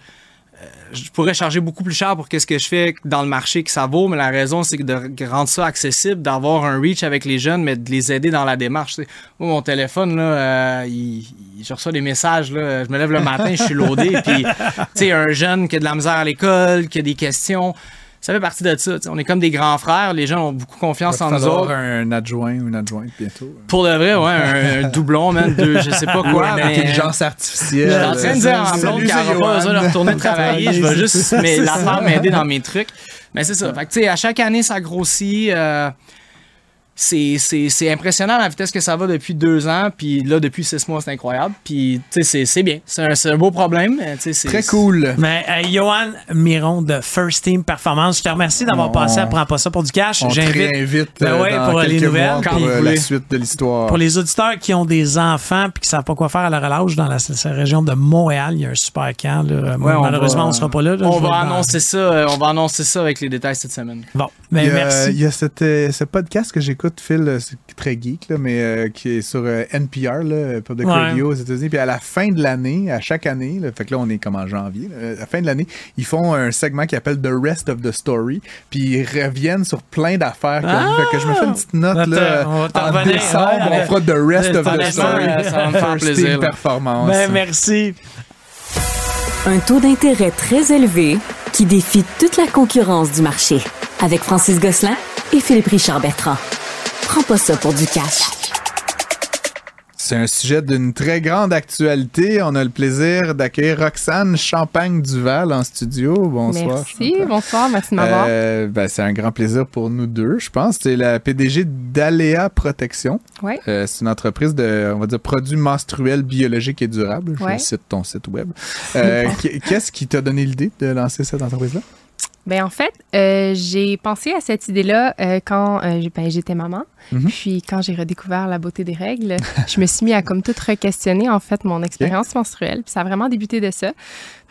euh, je pourrais charger beaucoup plus cher pour qu'est-ce que je fais dans le marché que ça vaut, mais la raison, c'est de rendre ça accessible, d'avoir un reach avec les jeunes, mais de les aider dans la démarche. Moi, mon téléphone, là, euh, il- je reçois des messages, là, je me lève le matin, je suis loadé, puis, tu sais, un jeune qui a de la misère à l'école, qui a des questions, ça fait partie de ça. On est comme des grands frères, les gens ont beaucoup confiance en nous autres. un adjoint ou une adjointe bientôt. Pour de vrai, ouais, un, un doublon, man, de je sais pas Ou quoi, une mais... intelligence artificielle. Je suis en train de dire ma blonde qu'elle n'aura pas besoin de retourner travailler. Je vais juste mais, la faire m'aider dans mes trucs. Mais c'est ça. Fait que, tu sais, à chaque année, ça grossit. euh, c'est, c'est, c'est impressionnant la vitesse que ça va depuis deux ans. Puis là, depuis six mois, c'est incroyable. Puis, tu sais, c'est, c'est bien. C'est un, c'est un beau problème. Très cool. Mais euh, Johan Miron de First Team Performance, je te remercie d'avoir On- passé à Prends pas ça pour du cash. J'invite Ben euh, ouais, dans pour les nouvelles, mois quand pour euh, la suite de l'histoire. Pour les auditeurs qui ont des enfants puis qui savent pas quoi faire à leur âge dans la, région de Montréal, il y a un super camp. là. Ouais, on Malheureusement, va- on sera pas là. là. On Je va vais- annoncer ça. euh, On va annoncer ça avec les détails cette semaine. Bon, ben, il y a, merci. il y a cette, euh, ce podcast que j'écoute, Phil, euh, c'est très geek, là, mais euh, qui est sur euh, NPR, là, Public Ouais. Radio aux États-Unis. Puis à la fin de l'année, à chaque année, là, fait que là, on est comme en janvier, là, à la fin de l'année, ils font un segment qui appelle The Rest of the Story. Puis ils reviennent sur plein d'affaires. Ah! fait que je me fais une petite note là, on en décembre. ouais. on fera The Rest of the Story. ça va me plaisir. Performance. Ben, merci. Un taux d'intérêt très élevé qui défie toute la concurrence du marché. Avec Francis Gosselin et Philippe Richard Bertrand. Prends pas ça pour du cash. C'est un sujet d'une très grande actualité. On a le plaisir d'accueillir Roxane Champagne-Duval en studio. Bonsoir. Merci, Chantal. bonsoir, merci de m'avoir. Euh, ben, c'est un grand plaisir pour nous deux, je pense. C'est la PDG d'Aléa Protection. Ouais. Euh, c'est une entreprise de, on va dire, produits menstruels biologiques et durables. Ouais. Je cite ton site web. Euh, qu- Qu'est-ce qui t'a donné l'idée de lancer cette entreprise-là? Ben en fait, euh, j'ai pensé à cette idée-là euh, quand euh, ben, j'étais maman. Mhm. Puis quand j'ai redécouvert la beauté des règles, je me suis mis à comme tout re-questionner en fait mon expérience menstruelle. Puis ça a vraiment débuté de ça.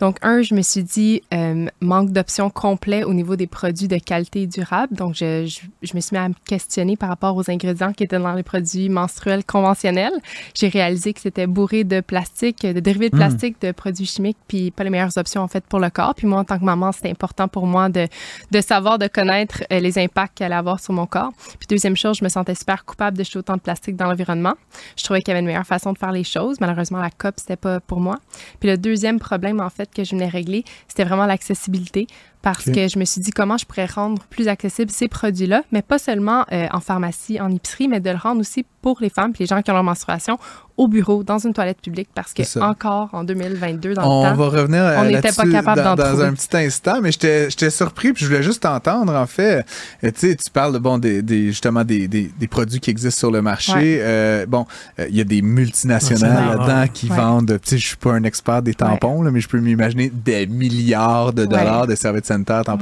Donc un, je me suis dit euh, manque d'options complet au niveau des produits de qualité durable. Donc je, je, je me suis mis à me questionner par rapport aux ingrédients qui étaient dans les produits menstruels conventionnels. J'ai réalisé que c'était bourré de plastique, de dérivés de Mm. plastique, de produits chimiques, puis pas les meilleures options en fait pour le corps. Puis moi en tant que maman, c'était important pour moi de, de savoir, de connaître euh, les impacts qu'elle allait avoir sur mon corps. Puis deuxième chose, je me sentais super coupable de jeter autant de plastique dans l'environnement. Je trouvais qu'il y avait une meilleure façon de faire les choses. Malheureusement, la COP, c'était pas pour moi. Puis le deuxième problème, en fait, que je venais régler, c'était vraiment l'accessibilité. Parce que je me suis dit comment je pourrais rendre plus accessibles ces produits-là, mais pas seulement euh, en pharmacie, en épicerie, mais de le rendre aussi pour les femmes puis les gens qui ont leur menstruation au bureau, dans une toilette publique, parce que encore en 2022, dans On le temps, va revenir euh, on n'était pas capable dans, d'en dans trouver. un petit instant, mais j'étais surpris puis je voulais juste t'entendre en fait. Euh, tu sais, tu parles de bon des, des- justement des, des, des produits qui existent sur le marché. Ouais. Euh, bon, euh, il y a des multinationales là-dedans qui Ouais. vendent. Tu sais, je suis pas un expert des tampons là, mais je peux m'imaginer des milliards de dollars de serviettes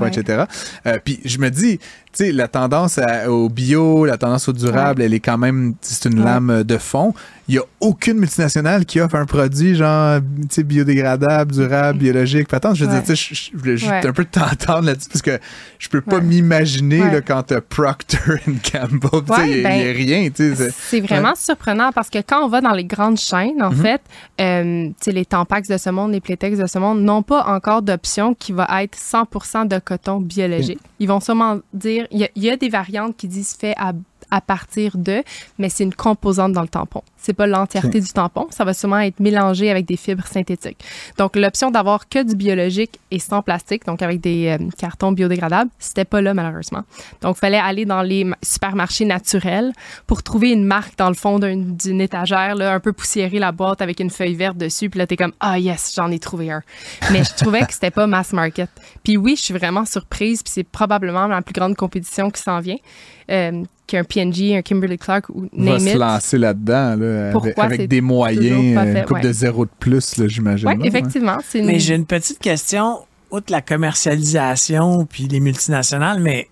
Ouais. etc. Euh, puis je me dis sais, la tendance à- au bio, la tendance au durable, elle est quand même, c'est une Ouais. lame de fond. Il y a aucune multinationale qui offre un produit genre, tu sais, biodégradable, durable, biologique. Puis attends, je veux Ouais. dire, tu sais, je- voulais un peu t'entendre là-dessus parce que je peux pas m'imaginer quand t'as Procter Gamble, tu sais, il y a- il y a ben, rien, tu c'est- vraiment surprenant parce que quand on va dans les grandes chaînes, en Mhm. fait, euh, tu sais, les Tampax de ce monde, les Playtex de ce monde n'ont pas encore d'option qui va être 100% de coton biologique. Ils vont sûrement dire, il y, a- des variantes qui disent fait à à partir de, mais c'est une composante dans le tampon. C'est pas l'entièreté du tampon. Ça va sûrement être mélangé avec des fibres synthétiques. Donc, l'option d'avoir que du biologique et sans plastique, donc avec des euh, cartons biodégradables, c'était pas là, malheureusement. Donc, il fallait aller dans les ma- supermarchés naturels pour trouver une marque dans le fond d'un- d'une étagère, là, un peu poussiérée, la boîte avec une feuille verte dessus. Puis là, t'es comme, ah yes, j'en ai trouvé un. Mais je trouvais que c'était pas mass market. Puis oui, je suis vraiment surprise. Puis c'est probablement la plus grande compétition qui s'en vient. Euh, qu'un P&G, un Kimberly Clark ou va name se it. lancer là-dedans là, avec, des moyens, euh, fait, une coupe ouais. de zéro de plus, là, j'imagine. Oui, ouais. effectivement. C'est une... Mais j'ai une petite question, outre la commercialisation puis les multinationales, mais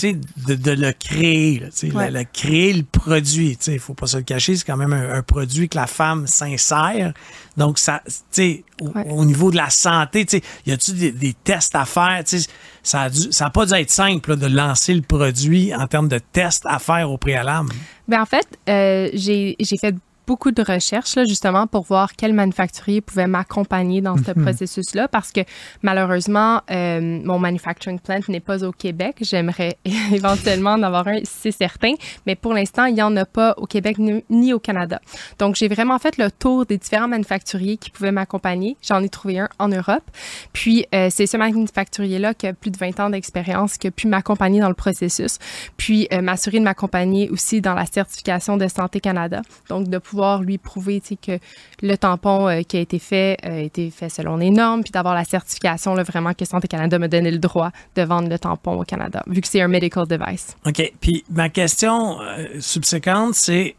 de, de le créer, là, Ouais. le, le créer le produit, tu sais, il faut pas se le cacher, c'est quand même un, un produit que la femme s'insère. Donc, ça, tu sais, au, Ouais. au niveau de la santé, tu sais, y a-tu des, des tests à faire, tu sais, ça a dû, ça a pas dû être simple là, de lancer le produit en termes de tests à faire au préalable. Ben, en fait, euh, j'ai fait beaucoup de recherches là, justement pour voir quel manufacturier pouvait m'accompagner dans ce processus-là parce que malheureusement, euh, mon manufacturing plant n'est pas au Québec. J'aimerais éventuellement en avoir un, c'est certain, mais pour l'instant, il n'y en a pas au Québec ni, ni au Canada. Donc, j'ai vraiment fait le tour des différents manufacturiers qui pouvaient m'accompagner. J'en ai trouvé un en Europe. Puis, euh, c'est ce manufacturier-là qui a plus de 20 ans d'expérience qui a pu m'accompagner dans le processus, puis euh, m'assurer de m'accompagner aussi dans la certification de Santé Canada. Donc, de pouvoir lui prouver que le tampon euh, qui a été fait euh, a été fait selon les normes, puis d'avoir la certification là, vraiment que Santé Canada me donnait le droit de vendre le tampon au Canada, vu que c'est un medical device. OK. Puis ma question euh, subséquente, c'est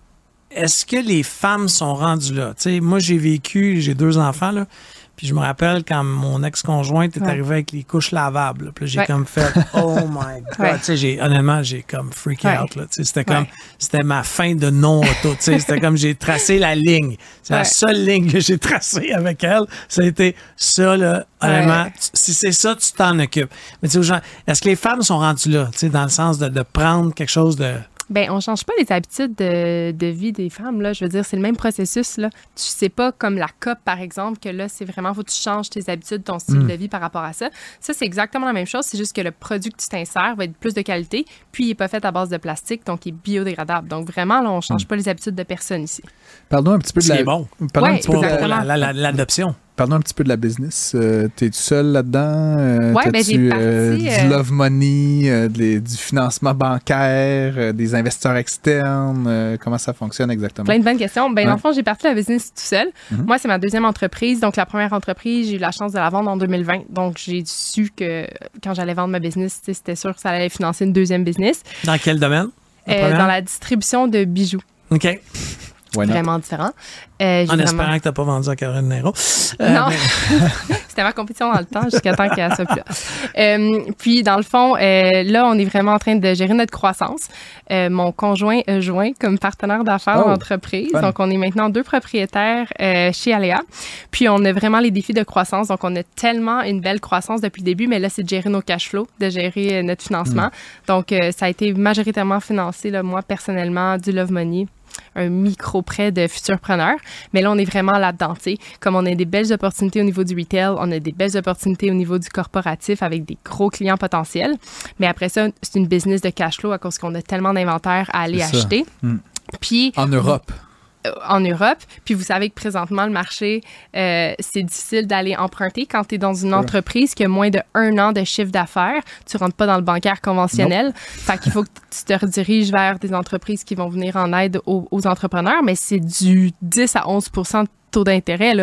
est-ce que les femmes sont rendues là? Tu sais, moi, j'ai vécu, j'ai deux enfants, là. Puis je me rappelle quand mon ex-conjointe est Ouais. arrivée avec les couches lavables. là. Puis j'ai Ouais. comme fait Oh my God. Ouais. Tu sais, j'ai, honnêtement, j'ai comme Ouais. out. Là. Tu sais, c'était comme c'était ma fin de non-auto. Tu sais, c'était comme j'ai tracé la ligne. C'est la seule ligne que j'ai tracée avec elle. Ça a été ça, là. Honnêtement, tu- si c'est ça, tu t'en occupes. Mais tu sais, est-ce que les femmes sont rendues là? Tu sais, dans le sens de, de prendre quelque chose de. Ben, on change pas les habitudes de, de vie des femmes, là. Je veux dire, c'est le même processus, là. Tu sais pas comme la COP, par exemple, que là, c'est vraiment, faut que tu changes tes habitudes, ton style de vie par rapport à ça. Ça, c'est exactement la même chose. C'est juste que le produit que tu t'insères va être plus de qualité, puis il est pas fait à base de plastique, donc il est biodégradable. Donc, vraiment, là, on change pas les habitudes de personne ici. Parlons un petit peu de la. bon. Parlons, un petit peu de l'adoption. Parlons un petit peu de la business. Euh, T'es-tu seul là-dedans? Euh, Ouais, ben, t'as-tu, j'ai parti, euh, du euh, love money, euh, des- du financement bancaire, euh, des investisseurs externes? euh, comment ça fonctionne exactement? Plein de bonnes questions. Ben, Ouais. dans le fond, j'ai parti la business tout seul. Mhm. Moi, c'est ma deuxième entreprise. Donc, la première entreprise, j'ai eu la chance de la vendre en 2020. Donc, j'ai su que quand j'allais vendre ma business, tu c'était sûr que ça allait financer une deuxième business Dans quel domaine? La Euh, dans la distribution de bijoux. OK. Vraiment différent. Euh, En vraiment- espérant que tu pas vendu à Caroline Nero. Euh, non, mais- c'était ma compétition dans le temps jusqu'à temps qu'elle soit plus là. Euh, puis, dans le fond, euh, là, on est vraiment en train de gérer notre croissance. Euh, mon conjoint a joint comme partenaire d'affaires Oh, dans l'entreprise. fun. Donc, on est maintenant deux propriétaires euh, chez Aléa. Puis, on a vraiment les défis de croissance. Donc, on a tellement une belle croissance depuis le début, mais là, c'est de gérer nos cash flows, de gérer euh, notre financement. Donc, euh, ça a été majoritairement financé, là, moi, personnellement, du Love Money un micro-prêt de futurs preneurs. Mais là, on est vraiment là-dedans. Comme on a des belles opportunités au niveau du retail, on a des belles opportunités au niveau du corporatif avec des gros clients potentiels. Mais après ça, c'est une business de cash flow à cause qu'on a tellement d'inventaire à aller acheter. Mm. Puis, En Europe. En Europe. Puis vous savez que présentement, le marché, euh, c'est difficile d'aller emprunter quand tu es dans une entreprise qui a moins de un an de chiffre d'affaires. Tu rentres pas dans le bancaire conventionnel. Fait qu'il faut que tu te rediriges vers des entreprises qui vont venir en aide aux, aux entrepreneurs, mais c'est du 10 à 11% de taux d'intérêt.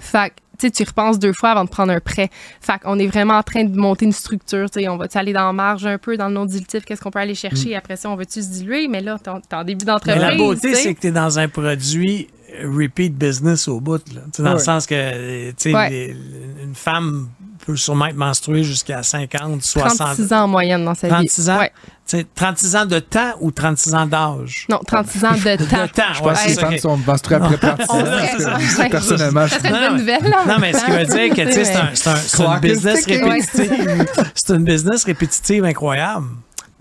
Fait sais, tu y repenses deux fois avant de prendre un prêt. Fait qu'on est vraiment en train de monter une structure. Tu sais, on va-tu aller dans la marge un peu, dans le non-dilutif, qu'est-ce qu'on peut aller chercher? Après ça, on va-tu se diluer? Mais là, t'es en- début d'entreprise. la beauté, c'est que tu es dans un produit repeat business au bout. Là. Dans le sens que tu sais, Ouais. une femme peut sûrement être menstruée jusqu'à 50, 60. 36 ans en moyenne dans sa vie. 36 ans? Ouais. T'sais, 36 ans de temps ou 36 ans d'âge? Non, 36 ans de temps. De temps, Je ouais, pense que c'est les femmes sont menstruées après 36 ans. Ouais, que, ouais. Personnellement, je Ça serait une Non, bonne mais- nouvelle, là. Non, mais ce qui veut dire que tu sais, c'est un, une business répétitive. c'est une business répétitive incroyable.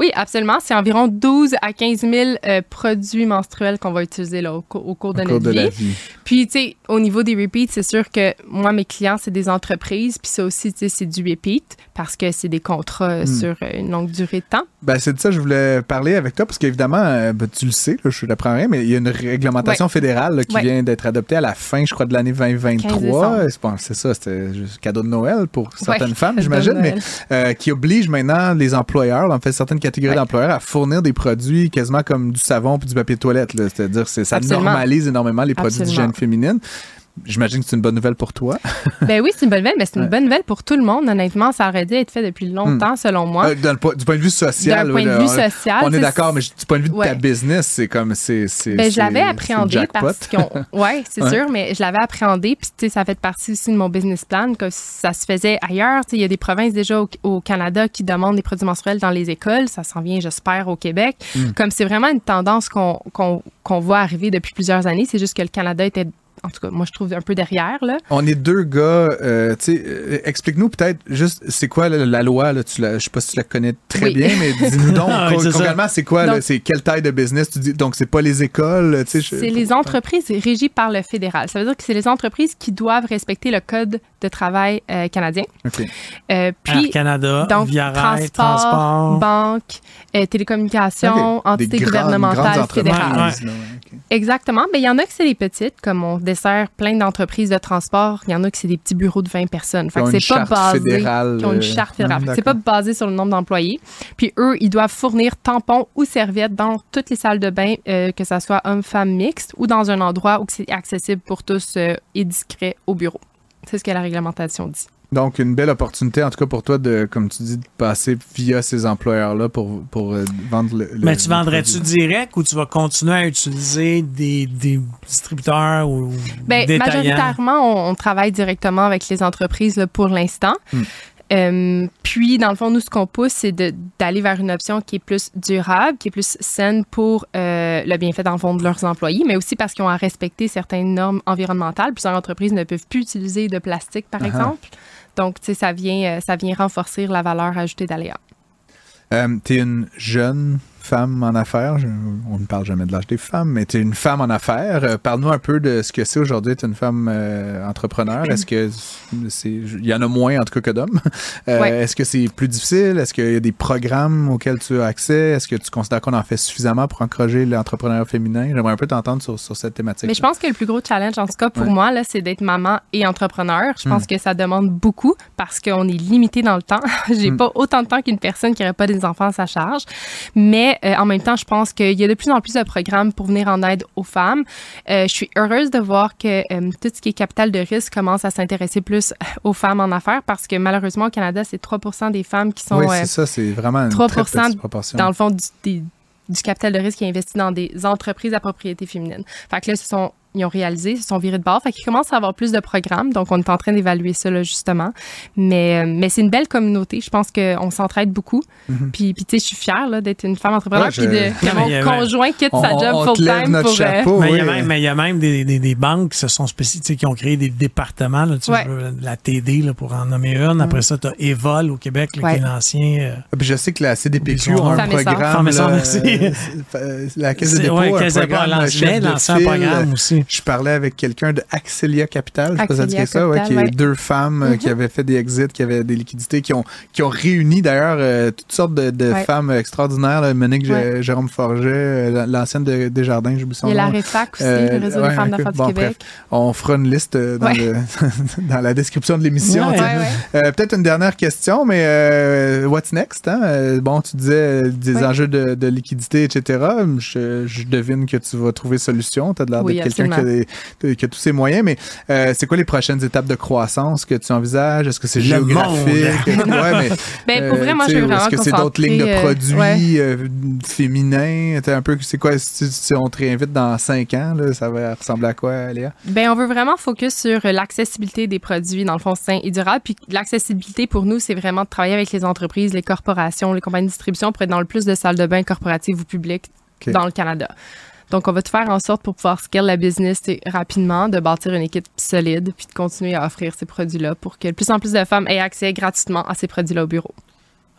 Oui, absolument. C'est environ 12 à 15 000 euh, produits menstruels qu'on va utiliser là, au, cours- au cours de au notre cours de vie. la vie. Puis, tu sais, au niveau des repeats, c'est sûr que moi, mes clients, c'est des entreprises. Puis ça aussi, tu sais, c'est du repeat parce que c'est des contrats euh, Hmm. sur euh, une longue durée de temps. Ben, c'est de ça que je voulais parler avec toi, parce qu'évidemment, euh, ben, tu le sais, là, je l'apprends rien, mais il y a une réglementation fédérale là, qui Ouais. vient d'être adoptée à la fin, je crois, de l'année 15 2023. décembre. C'est ça, c'était juste cadeau de Noël pour certaines Ouais, femmes, j'imagine, mais euh, qui oblige maintenant les employeurs, là, en fait, certaines catégories Ouais. d'employeurs à fournir des produits quasiment comme du savon puis du papier de toilette. C'est-à-dire que ça Absolument. normalise énormément les produits d'hygiène féminine. J'imagine que c'est une bonne nouvelle pour toi. Ben oui, c'est une bonne nouvelle, mais c'est une Ouais. bonne nouvelle pour tout le monde. Honnêtement, ça aurait dû être fait depuis longtemps, selon moi. Euh, du point de vue social. D'un oui, point de vue on- social. On est d'accord, mais du point de vue de ta business, c'est comme. c'est Ben, je l'avais appréhendé parce qu'on. Ouais, c'est Ouais. sûr, mais je l'avais appréhendé. Puis, tu sais, ça fait partie aussi de mon business plan, que ça se faisait ailleurs. Il y a des provinces déjà au, au Canada qui demandent des produits menstruels dans les écoles. Ça s'en vient, j'espère, au Québec. Mm. Comme c'est vraiment une tendance qu'on qu'on qu'on voit arriver depuis plusieurs années. C'est juste que le Canada était. En tout cas, moi, je trouve un peu derrière, là. On est deux gars. euh, euh, explique-nous peut-être juste, c'est quoi la, la loi? Là, tu la, je sais pas si tu la connais très Oui. bien, mais dis-nous donc, Ah oui, concrètement, c'est quoi? là? C'est quelle taille de business? Tu dis, donc, c'est pas les écoles? je- C'est les entreprises régies par le fédéral. Ça veut dire que c'est les entreprises qui doivent respecter le Code de travail euh, canadien. OK. Euh, Air puis, Canada, donc, Via Rail, transport, transport. banque, euh, télécommunications, OK. Des entité grandes- gouvernementale grandes fédérale. entreprises, là, ouais, OK. Exactement. Mais il y en a que c'est les petites, comme on dessert plein d'entreprises de transport. Il y en a que c'est des petits bureaux de 20 personnes. Fait Qui que c'est pas basé. fédérale, Qui ont une euh, charte fédérale. que c'est pas basé sur le nombre d'employés. Puis eux, ils doivent fournir tampons ou serviettes dans toutes les salles de bain, euh, que ça soit homme-femme mixte ou dans un endroit où c'est accessible pour tous euh, et discret au bureau. C'est ce que la réglementation dit. Donc, une belle opportunité, en tout cas pour toi, de, comme tu dis, de passer via ces employeurs-là pour, pour euh, vendre le. le- Mais tu vendrais-tu direct ou tu vas continuer à utiliser des, des distributeurs ou détaillants? majoritairement, on, on travaille directement avec les entreprises là, pour l'instant. Hmm. Euh, puis, dans le fond, nous, ce qu'on pousse, c'est d'aller vers une option qui est plus durable, qui est plus saine pour euh, le bienfait, dans le fond, de leurs employés, mais aussi parce qu'ils ont à respecter certaines normes environnementales. Plusieurs entreprises ne peuvent plus utiliser de plastique, par Ah ah. exemple. Donc, tu sais, ça vient, euh, ça vient renforcer la valeur ajoutée d'Aléa. Euh, t'es une jeune femme en affaires. Je- on ne parle jamais de l'âge des femmes, mais tu es une femme en affaires. Euh, Parle-nous un peu de ce que c'est aujourd'hui être une femme euh, entrepreneur. Est-ce que c'est, il y en a moins en tout cas que d'hommes? Euh, Ouais. Est-ce que c'est plus difficile? Est-ce qu'il y a des programmes auxquels tu as accès? Est-ce que tu considères qu'on en fait suffisamment pour encourager l'entrepreneuriat féminin? J'aimerais un peu t'entendre sur, sur cette thématique. Mais je pense que le plus gros challenge, en tout cas pour Ouais. moi, là, c'est d'être maman et entrepreneur. Je pense Mm. que ça demande beaucoup parce qu'on est limité dans le temps. J'ai Mm. pas autant de temps qu'une personne qui n'aurait pas des enfants à sa charge. Mais euh, en même temps, je pense qu'il y a de plus en plus de programmes pour venir en aide aux femmes. Euh, je suis heureuse de voir que euh, tout ce qui est capital de risque commence à s'intéresser plus aux femmes en affaires parce que malheureusement, au Canada, c'est 3% des femmes qui sont oui, c'est ça. C'est vraiment une 3% très petite proportion. dans le fond du, des- du capital de risque qui est investi dans des entreprises à propriété féminine. Fait que là, ce sont, ils ont réalisé, ils se sont virés de bord. Fait qu'ils commencent à avoir plus de programmes. Donc, on est en train d'évaluer ça, là, justement. Mais, euh, mais c'est une belle communauté. Je pense qu'on s'entraide beaucoup. Mhm. Puis, puis tu sais, je suis fière là, d'être une femme entrepreneur. Ouais, puis de, mon il y a- conjoint quitte on, sa job full-time notre pour... euh, chapeau. Mais il y a même, mais il y a même des, des, des banques qui se sont spécifiques, qui ont créé des départements, là, tu Ouais. veux, la TD là, pour en nommer une. Après ça, tu as Evol au Québec, là, Ouais. qui est l'ancien. euh, Puis je sais que la CDPQ a un programme. Là, la Caisse de c'est- dépôt, ouais, un programme lance- de de aussi. Je parlais avec quelqu'un de Axelia Capital, je sais pas si ça dit Axelia ça, ouais, Capital, qui est deux femmes euh, qui Mhm. avaient fait des exits, qui avaient des liquidités, qui ont, qui ont réuni d'ailleurs euh, toutes sortes de, de Ouais. femmes extraordinaires. là, Monique. Jérôme Forget, euh, l'ancienne de Desjardins, j'oublie son Il y a la. REFAC aussi, Euh, le réseau ouais, des femmes d'affaires bon, du Québec. On fera une liste dans, Ouais. le- dans la description de l'émission. Ouais. tu sais. Ouais, ouais. Euh, Peut-être une dernière question, mais euh, what's next? Hein? Bon, tu disais des enjeux de, de liquidité, etc. Je, je devine que tu vas trouver solution. Tu as l'air Oui, d'être quelqu'un qui a, tous ces moyens. Mais euh, c'est quoi les prochaines étapes de croissance que tu envisages? Est-ce que c'est géographique? ouais, mais, ben, pour vrai, moi, je vraiment Est-ce que c'est d'autres lignes de produits féminins? Un peu, c'est quoi si, on te réinvite dans cinq ans? Là, ça va ressembler à quoi, Léa? Ben, on veut vraiment focus sur l'accessibilité des produits, dans le fond, sains et durables. Puis l'accessibilité, pour nous, c'est vraiment de travailler avec les entreprises, les corporations, les compagnies de distribution pour être dans le plus de salles de bain corporatives ou publiques dans le Canada. Donc, on va tout faire en sorte pour pouvoir scale la business rapidement, de bâtir une équipe solide, puis de continuer à offrir ces produits-là pour que de plus en plus de femmes aient accès gratuitement à ces produits-là au bureau.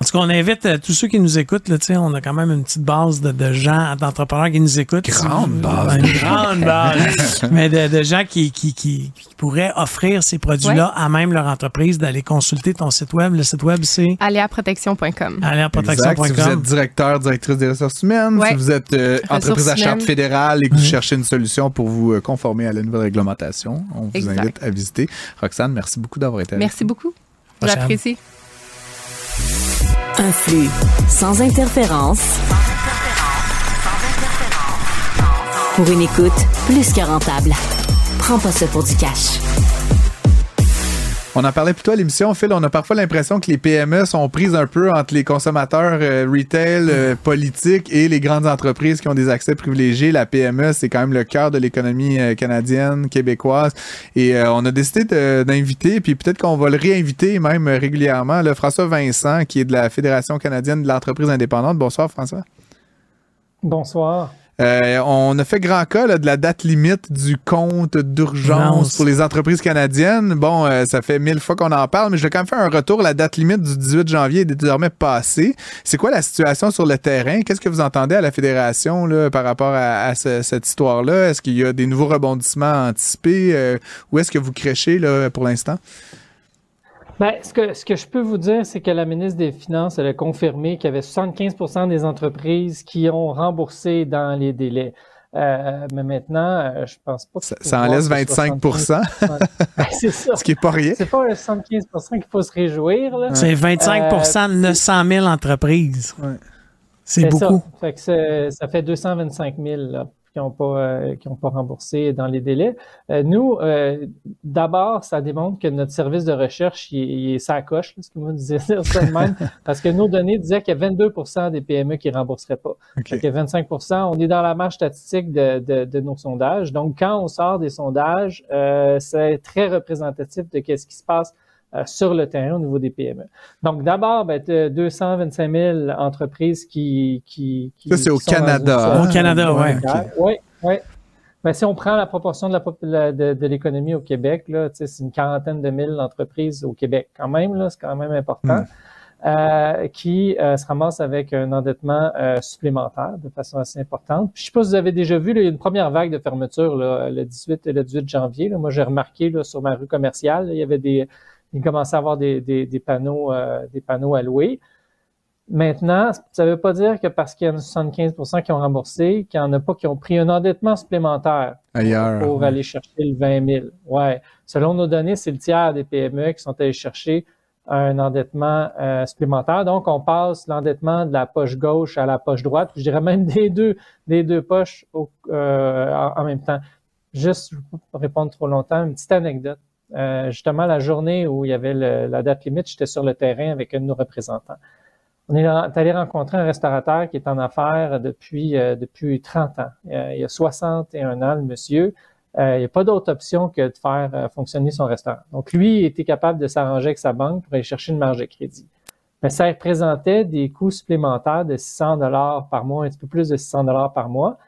Parce qu'on invite euh, tous ceux qui nous écoutent, là, on a quand même une petite base de, gens, d'entrepreneurs qui nous écoutent. Grande base. Une grande base. mais de, gens qui, qui, pourraient offrir ces produits-là à même leur entreprise, d'aller consulter ton site web. Le site web, c'est? Aléaprotection.com. Aléaprotection.com. Si vous êtes directeur, directrice des ressources humaines, si vous êtes euh, entreprise à charte fédérale et que vous cherchez une solution pour vous euh, conformer à la nouvelle réglementation, on vous invite à visiter. Roxane, merci beaucoup d'avoir été avec Merci beaucoup. J'apprécie. Un flux sans interférence. Pour une écoute plus que rentable. Prends pas ça pour du cash. On en parlait plutôt à l'émission, Phil. On a parfois l'impression que les PME sont prises un peu entre les consommateurs euh, retail, euh, politiques et les grandes entreprises qui ont des accès privilégiés. La PME, c'est quand même le cœur de l'économie euh, canadienne, québécoise. Et on a décidé d'inviter, puis peut-être qu'on va le réinviter même régulièrement, le François Vincent, qui est de la Fédération canadienne de l'entreprise indépendante. Bonsoir, François. Bonsoir. Euh, on a fait grand cas de la date limite du compte d'urgence pour les entreprises canadiennes. Bon, euh, ça fait mille fois qu'on en parle, mais je vais quand même faire un retour. La date limite du 18 janvier est désormais passée. C'est quoi la situation sur le terrain? Qu'est-ce que vous entendez à la Fédération là, par rapport à, cette histoire-là? Est-ce qu'il y a des nouveaux rebondissements anticipés? Euh, ou est-ce que vous créchez là, pour l'instant? Ben, ce, que, ce que je peux vous dire, c'est que la ministre des Finances elle a confirmé qu'il y avait 75% des entreprises qui ont remboursé dans les délais. Euh, mais maintenant, euh, je pense pas que ça, ça en laisse 25% C'est ça. Ce qui n'est pas rien. C'est pas un 75% qu'il faut se réjouir. C'est 25% de 900 000 entreprises. Ouais. C'est beaucoup. Ça. Fait que ça fait 225 000. Là qui n'ont pas, euh, qui ont pas remboursé dans les délais. Euh, nous, euh, d'abord, ça démontre que notre service de recherche, il, est ce que vous disiez ça même, parce que nos données disaient qu'il y a 22% des PME qui rembourseraient pas. Okay. Fait 25% on est dans la marge statistique de, de, de, nos sondages. Donc, quand on sort des sondages, c'est très représentatif de qu'est-ce qui se passe sur le terrain au niveau des PME. Donc, d'abord, ben, 225 000 entreprises qui... qui, qui Ça, c'est au Canada. Au Canada, oui. Oui, oui. Ben, si on prend la proportion de, la, de, de l'économie au Québec, là, c'est une quarantaine de mille entreprises au Québec. Quand même, là, c'est quand même important. Hmm. Euh, qui euh, se ramassent avec un endettement euh, supplémentaire de façon assez importante. je sais pas si vous avez déjà vu là, une première vague de fermeture là, le 18 et le 18 janvier. Là. Moi, j'ai remarqué là, sur ma rue commerciale, il y avait des, il commençait à avoir des, des, des panneaux, euh, des panneaux à louer. Maintenant, ça ne veut pas dire que parce qu'il y en a 75% qui ont remboursé, qu'il n'y en a pas qui ont pris un endettement supplémentaire pour aller chercher le 20 000. Ouais. Selon nos données, c'est le tiers des PME qui sont allés chercher un endettement euh, supplémentaire. Donc, on passe l'endettement de la poche gauche à la poche droite, je dirais même des deux, des deux poches euh, en, même temps. Juste, pour répondre trop longtemps, une petite anecdote. Euh, justement, la journée où il y avait la date limite, j'étais sur le terrain avec un de nos représentants. On est allé rencontrer un restaurateur qui est en affaires depuis, euh, depuis 30 ans. il y a 61 ans, le monsieur. Euh, il n'y a pas d'autre option que de faire fonctionner son restaurant. Donc, lui, il était capable de s'arranger avec sa banque pour aller chercher une marge de crédit. Mais ça représentait des coûts supplémentaires de 600 dollars par mois, un petit peu plus de 600 dollars par mois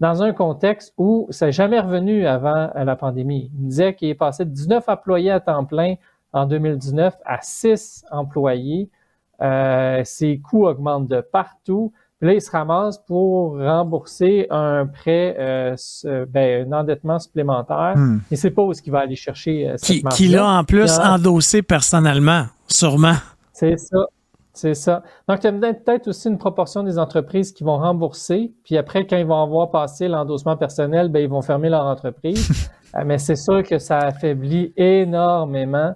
dans un contexte où ça n'est jamais revenu avant euh, la pandémie. Il disait qu'il est passé de 19 employés à temps plein en 2019 à 6 employés. Euh, ses coûts augmentent de partout. Puis là, il se ramasse pour rembourser un prêt, euh, ben, un endettement supplémentaire. Hmm. Il ne sait pas où est-ce qu'il va aller chercher euh, cette Qui, qui l'a en plus endossé personnellement, sûrement. C'est ça. C'est ça. Donc, il y a peut-être aussi une proportion des entreprises qui vont rembourser, puis après, quand ils vont avoir passé l'endossement personnel, ben, ils vont fermer leur entreprise. Euh, mais c'est sûr que ça affaiblit énormément,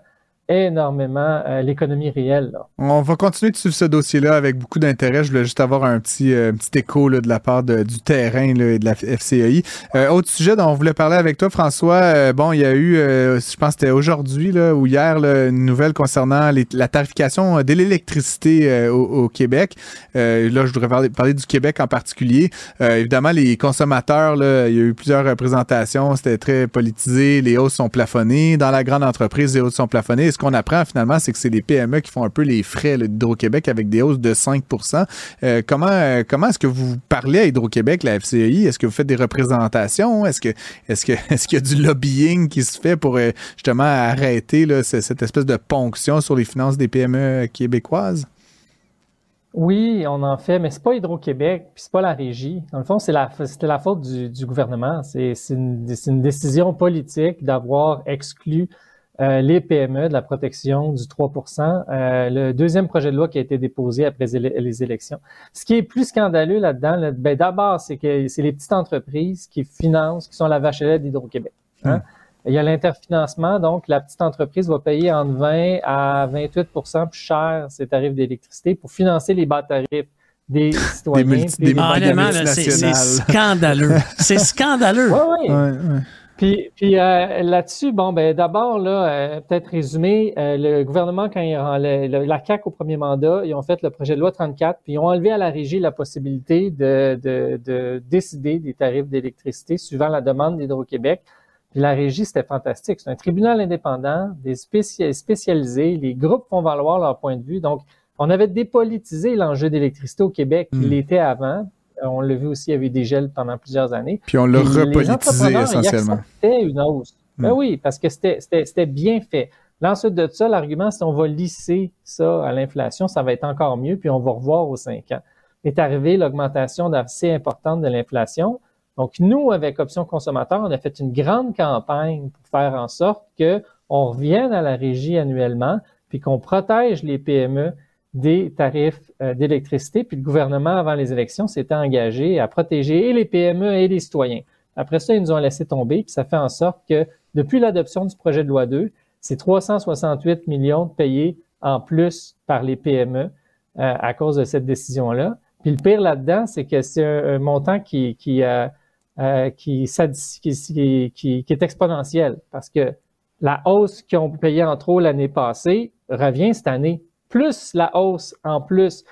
énormément l'économie réelle. On va continuer de suivre ce dossier-là avec beaucoup d'intérêt. Je voulais juste avoir un petit, petit écho de la part du terrain et de la FCEI. autre sujet dont on voulait parler avec toi, François. bon, il y a eu, je pense que c'était aujourd'hui ou hier, une nouvelle concernant la tarification de l'électricité au, Québec. là, je voudrais parler, du Québec en particulier. évidemment, les consommateurs, là, il y a eu plusieurs représentations. C'était très politisé. Les hausses sont plafonnées. Dans la grande entreprise, les hausses sont plafonnées. Et ce qu'on apprend finalement, c'est que c'est les PME qui font un peu les frais d'Hydro-Québec avec des hausses de 5% euh, Comment, euh, comment est-ce que vous parlez à Hydro-Québec, la FCI? Est-ce que vous faites des représentations? Est-ce que est-ce qu'il y a du lobbying qui se fait pour euh, justement arrêter cette espèce de ponction sur les finances des PME québécoises? Oui, on en fait, mais c'est pas Hydro-Québec, puis c'est pas la régie. Dans le fond, c'est la, c'était la faute du, gouvernement. C'est, une, décision politique d'avoir exclu euh, les PME de la protection du 3% euh, Le deuxième projet de loi qui a été déposé après les élections. Ce qui est plus scandaleux là-dedans, ben d'abord, c'est que c'est les petites entreprises qui financent, qui sont la vache d'Hydro-Québec. Hein? Hmm. Il y a l'interfinancement, donc la petite entreprise va payer entre 20 à 28% plus cher ses tarifs d'électricité pour financer les bas tarifs des citoyens. Des multi, c'est scandaleux. c'est scandaleux. Oui, oui. Puis, puis euh, là-dessus, bon, ben d'abord, là, euh, peut-être résumé, euh, le gouvernement, quand il le, la CAC au premier mandat, ils ont fait le projet de loi 34, puis ils ont enlevé à la régie la possibilité de, de, de décider des tarifs d'électricité suivant la demande d'Hydro-Québec. Puis la régie, c'était fantastique. C'est un tribunal indépendant, des spécialisés. Les groupes font valoir leur point de vue. Donc, on avait dépolitisé l'enjeu d'électricité au Québec. Il hmm. l'était avant. On l'a vu aussi, il y avait des gels pendant plusieurs années. Puis on l'a repolitisé essentiellement. C'était une hausse. Hmm. Ben oui, parce que c'était bien fait. Là, ensuite de ça, l'argument, c'est on va lisser ça à l'inflation, ça va être encore mieux, puis on va revoir aux cinq ans. Est arrivé l'augmentation assez importante de l'inflation. Donc, nous, avec Option Consommateur, on a fait une grande campagne pour faire en sorte que on revienne à la régie annuellement, puis qu'on protège les PME des tarifs euh, d'électricité. Puis le gouvernement, avant les élections, s'était engagé à protéger et les PME et les citoyens. Après ça, ils nous ont laissé tomber, puis ça fait en sorte que depuis l'adoption du projet de loi 2, c'est 368 millions payés en plus par les PME euh, à cause de cette décision-là. Puis le pire là-dedans, c'est que c'est un, montant qui, qui, euh, euh, qui, qui, est exponentielle parce que la hausse qu'ils ont payé en trop l'année passée revient cette année, plus la hausse en plus.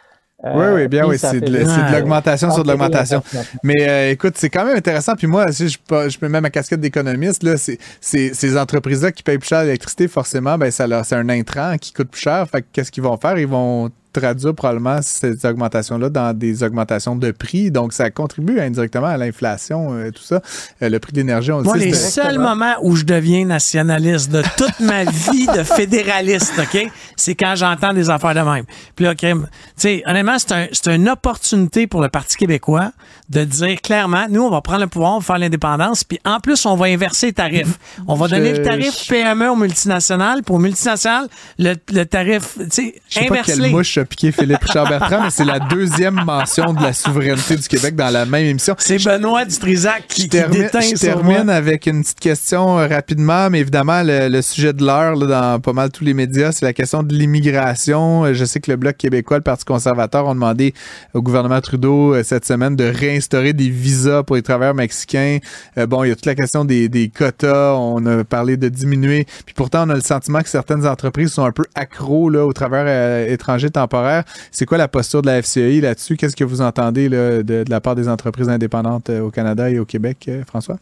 Euh, oui, oui, bien, oui, c'est de, l'augmentation sur de l'augmentation. Mais euh, écoute, c'est quand même intéressant. Puis moi, si je, je mets même ma casquette d'économiste, là, c'est, ces entreprises-là qui payent plus cher l'électricité, forcément, ben, ça c'est un intrant qui coûte plus cher. Fait qu'est-ce qu'ils vont faire? Ils vont traduire probablement ces augmentations-là dans des augmentations de prix. Donc, ça contribue indirectement à l'inflation, euh, tout ça. Euh, le prix de l'énergie, on Moi, les seuls moments où je deviens nationaliste de toute ma vie de fédéraliste, OK, c'est quand j'entends des affaires de même. Puis là, OK, tu sais, honnêtement, c'est une opportunité pour le Parti québécois de dire clairement, nous, on va prendre le pouvoir, on va faire l'indépendance, puis en plus, on va inverser les tarifs. On va donner le tarif PME aux multinationales, pour multinationales, le, le tarif, tu sais, inversé piqué Philippe Richard Bertrand, mais c'est la deuxième mention de la souveraineté du Québec dans la même émission. C'est Benoît Dutrisac qui, je termine, Je termine avec une petite question euh, rapidement, mais évidemment, le, sujet de l'heure dans pas mal tous les médias, c'est la question de l'immigration. Euh, je sais que le Bloc québécois, le Parti conservateur ont demandé au gouvernement Trudeau euh, cette semaine de réinstaurer des visas pour les travailleurs mexicains. bon, il y a toute la question des, des quotas. On a parlé de diminuer. Puis pourtant, on a le sentiment que certaines entreprises sont un peu accros là, aux travailleurs étrangers temporaires c'est quoi la posture de la FCI là-dessus? Qu'est-ce que vous entendez de, la part des entreprises indépendantes euh, au Canada et au Québec, euh, François?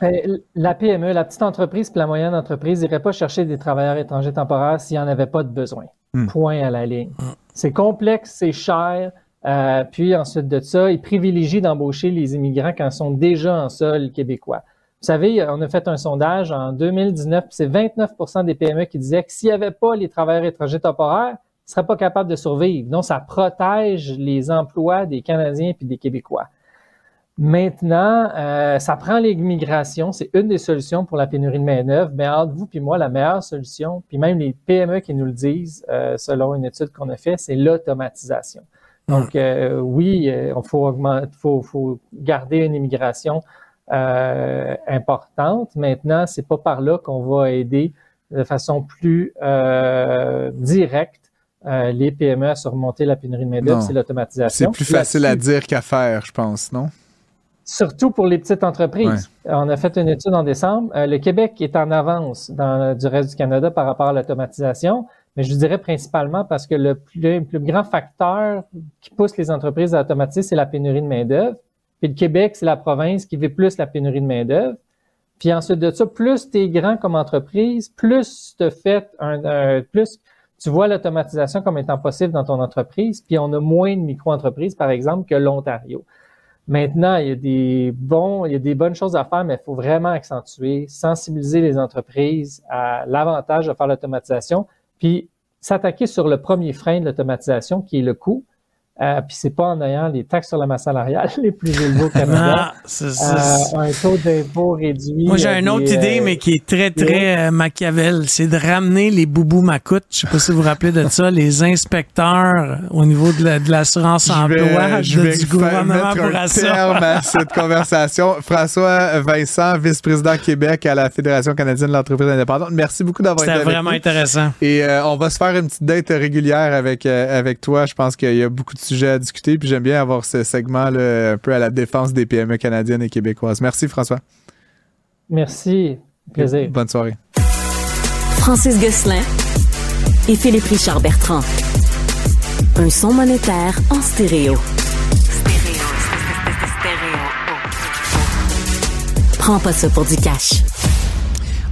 Ben, la PME, la petite entreprise puis la moyenne entreprise n'irait pas chercher des travailleurs étrangers temporaires s'il n'y en avait pas de besoin. Hmm. Point à la ligne. Hmm. C'est complexe, c'est cher. Euh, puis ensuite de ça, ils privilégient d'embaucher les immigrants quand ils sont déjà en sol québécois. Vous savez, on a fait un sondage en 2019, c'est 29% des PME qui disaient que s'il n'y avait pas les travailleurs étrangers temporaires, ne serait pas capable de survivre. Donc, ça protège les emplois des Canadiens puis des Québécois. Maintenant, euh, ça prend l'immigration, c'est une des solutions pour la pénurie de main-d'œuvre. Mais entre vous puis moi, la meilleure solution, puis même les PME qui nous le disent, euh, selon une étude qu'on a faite, c'est l'automatisation. Donc, euh, oui, il faut, faut, faut, garder une immigration importante. Maintenant, c'est pas par là qu'on va aider de façon plus euh, directe euh, les PME à surmonter la pénurie de main-d'œuvre, c'est l'automatisation. C'est plus facile à dire qu'à faire, je pense, non? Surtout pour les petites entreprises. On a fait une étude en décembre. Euh, le Québec est en avance dans, du reste du Canada par rapport à l'automatisation, mais je dirais principalement parce que le plus, le plus grand facteur qui pousse les entreprises à automatiser, c'est la pénurie de main-d'œuvre. Puis le Québec, c'est la province qui vit plus la pénurie de main-d'œuvre. Puis ensuite de ça, plus tu es grand comme entreprise, plus tu fais un, plus tu vois l'automatisation comme étant possible dans ton entreprise, puis on a moins de micro-entreprises, par exemple, que l'Ontario. Maintenant, il y a des bons, il y a des bonnes choses à faire, mais il faut vraiment accentuer, sensibiliser les entreprises à l'avantage de faire l'automatisation, puis s'attaquer sur le premier frein de l'automatisation, qui est le coût. Euh, puis c'est pas en ayant les taxes sur la masse salariale les plus élevées au Canada. c'est, euh, un taux d'impôt réduit. Moi, j'ai une autre idée, euh, mais qui est très, très euh, machiavel. C'est de ramener les boubous macoutes. Je sais pas si vous vous rappelez de ça, les inspecteurs au niveau de, l'assurance emploi je vais du gouvernement pour un terme à cette conversation. François Vincent, vice-président Québec à la Fédération canadienne de l'entreprise indépendante. Merci beaucoup d'avoir été avec. C'était vraiment intéressant. Et on va se faire une petite date régulière avec, avec toi. Je pense qu'il y a beaucoup de sujet à discuter. Puis j'aime bien avoir ce segment là, un peu à la défense des PME canadiennes et québécoises. Merci François. Merci. Plaisir. Bonne soirée. Francis Gosselin et Philippe Richard Bertrand. Un son monétaire en stéréo. Prends pas ça pour du cash.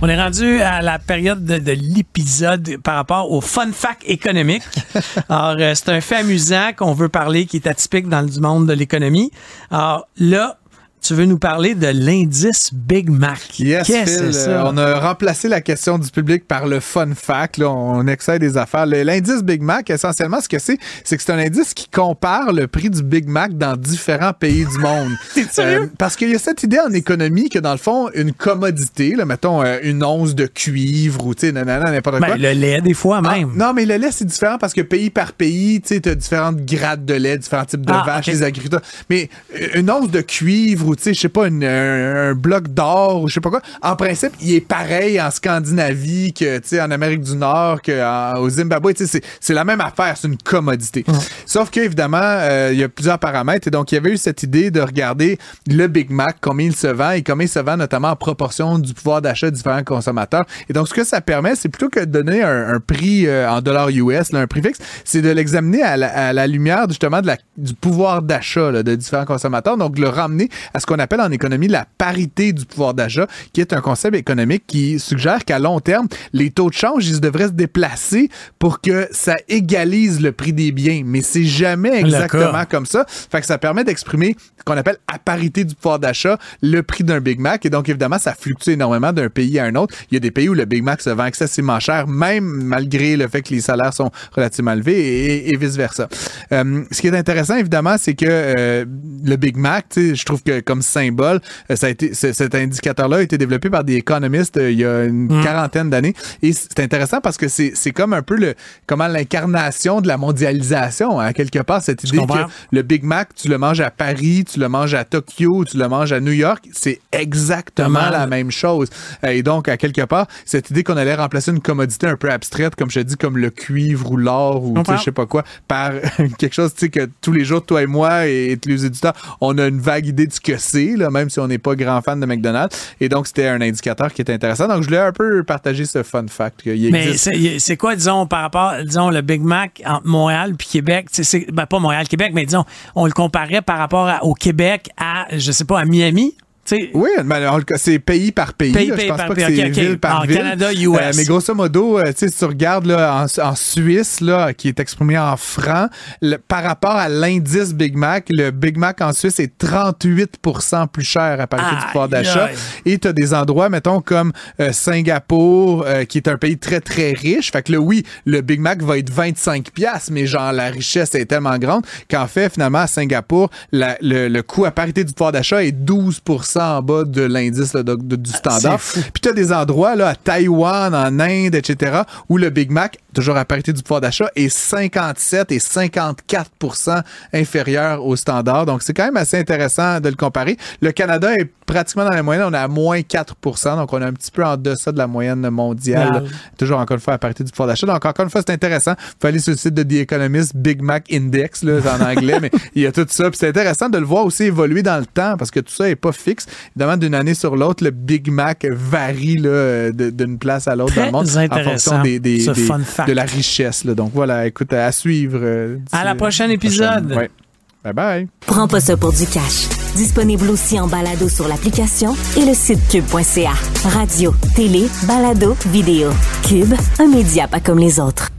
On est rendu à la période de, l'épisode par rapport au fun fact économique. Alors, euh, c'est un fait amusant qu'on veut parler qui est atypique dans le monde de l'économie. Alors là, tu veux nous parler de l'indice Big Mac? Yes, que c'est ça? on a remplacé la question du public par le fun fact. Là, on excède des affaires. L'indice Big Mac, essentiellement, ce que c'est, c'est que c'est un indice qui compare le prix du Big Mac dans différents pays du monde. euh, parce qu'il y a cette idée en économie que, dans le fond, une commodité, là, mettons euh, une once de cuivre ou n'importe ben, quoi. Le lait, des fois ah, même. non, mais le lait, c'est différent parce que pays par pays, tu as différentes grades de lait, différents types de ah, vaches, les agriculteurs. Mais euh, une once de cuivre tu sais, je sais pas, un, bloc d'or ou je sais pas quoi. En principe, il est pareil en Scandinavie que, tu sais, en Amérique du Nord, qu'au Zimbabwe. Tu sais, c'est la même affaire, c'est une commodité. Sauf qu'évidemment, euh, il y a plusieurs paramètres. Et donc, il y avait eu cette idée de regarder le Big Mac, combien il se vend et combien il se vend notamment en proportion du pouvoir d'achat de différents consommateurs. Et donc, ce que ça permet, c'est plutôt que de donner un, prix euh, en dollars US, un prix fixe, c'est de l'examiner à, la, lumière justement de la, du pouvoir d'achat de différents consommateurs. Donc, le ramener à ce qu'on appelle en économie la parité du pouvoir d'achat, qui est un concept économique qui suggère qu'à long terme, les taux de change, ils devraient se déplacer pour que ça égalise le prix des biens. Mais c'est jamais exactement comme ça. Fait que ça permet d'exprimer ce qu'on appelle à parité du pouvoir d'achat le prix d'un Big Mac. Et donc, évidemment, ça fluctue énormément d'un pays à un autre. Il y a des pays où le Big Mac se vend excessivement cher, même malgré le fait que les salaires sont relativement élevés et, vice-versa. Euh, ce qui est intéressant, évidemment, c'est que euh, le Big Mac, je trouve que comme symbole, euh, ça a été, cet indicateur-là a été développé par des économistes euh, il y a une mm. quarantaine d'années. Et c'est intéressant parce que c'est comme un peu le, comment l'incarnation de la mondialisation, à hein, quelque part, cette idée que le Big Mac, tu le manges à Paris, tu le manges à Tokyo, tu le manges à New York, c'est exactement la même chose. Et donc, à quelque part, cette idée qu'on allait remplacer une commodité un peu abstraite, comme je te dis, comme le cuivre ou l'or ou je sais pas quoi, par quelque chose, tu sais, que tous les jours, toi et moi et, tous les éditeurs, on a une vague idée de ce que là, même si on n'est pas grand fan de McDonald's. Et donc, c'était un indicateur qui était intéressant. Donc, je voulais un peu partager ce fun fact. Mais c'est quoi, disons, par rapport, disons, le Big Mac entre Montréal puis Québec? C'est, ben, pas Montréal-Québec, mais disons, on le comparait par rapport au Québec à, je sais pas, à Miami? Oui, c'est pays par pays. pays je pense par pas que c'est ville par en ville. Canada, US. Euh, mais grosso modo, euh, si tu regardes là, en, Suisse, là, qui est exprimé en francs, par rapport à l'indice Big Mac, le Big Mac en Suisse est 38% plus cher à partir du pouvoir d'achat. Et tu as des endroits, mettons, comme euh, Singapour, qui est un pays très, très riche. Fait que là, oui, le Big Mac va être 25 pièces mais genre, la richesse est tellement grande qu'en fait, finalement, à Singapour, le, le coût à parité du pouvoir d'achat est 12 en bas de l'indice du standard. c'est fou. Puis tu as des endroits là, à Taïwan, en Inde, etc., où le Big Mac, toujours à parité du pouvoir d'achat, est 57 et 54% inférieur au standard. Donc, c'est quand même assez intéressant de le comparer. Le Canada est pratiquement dans la moyenne. On est à moins 4% donc on est un petit peu en deçà de la moyenne mondiale. Wow. Toujours encore une fois à parité du pouvoir d'achat. Donc, encore une fois, c'est intéressant. Vous pouvez aller sur le site de The Economist, Big Mac Index, là, en anglais, mais il y a tout ça. Puis c'est intéressant de le voir aussi évoluer dans le temps parce que tout ça n'est pas fixe. Évidemment, d'une année sur l'autre, le Big Mac varie là, de- d'une place à l'autre dans le monde en fonction des, des- des- fun fact. de la richesse. là. Donc voilà, écoute, à suivre. euh, À d'ici- la prochaine la épisode. Ouais. Bye bye. Prends pas ça pour du cash. Disponible aussi en balado sur l'application et le site cube.ca. Radio, télé, balado, vidéo. Cube, un média pas comme les autres.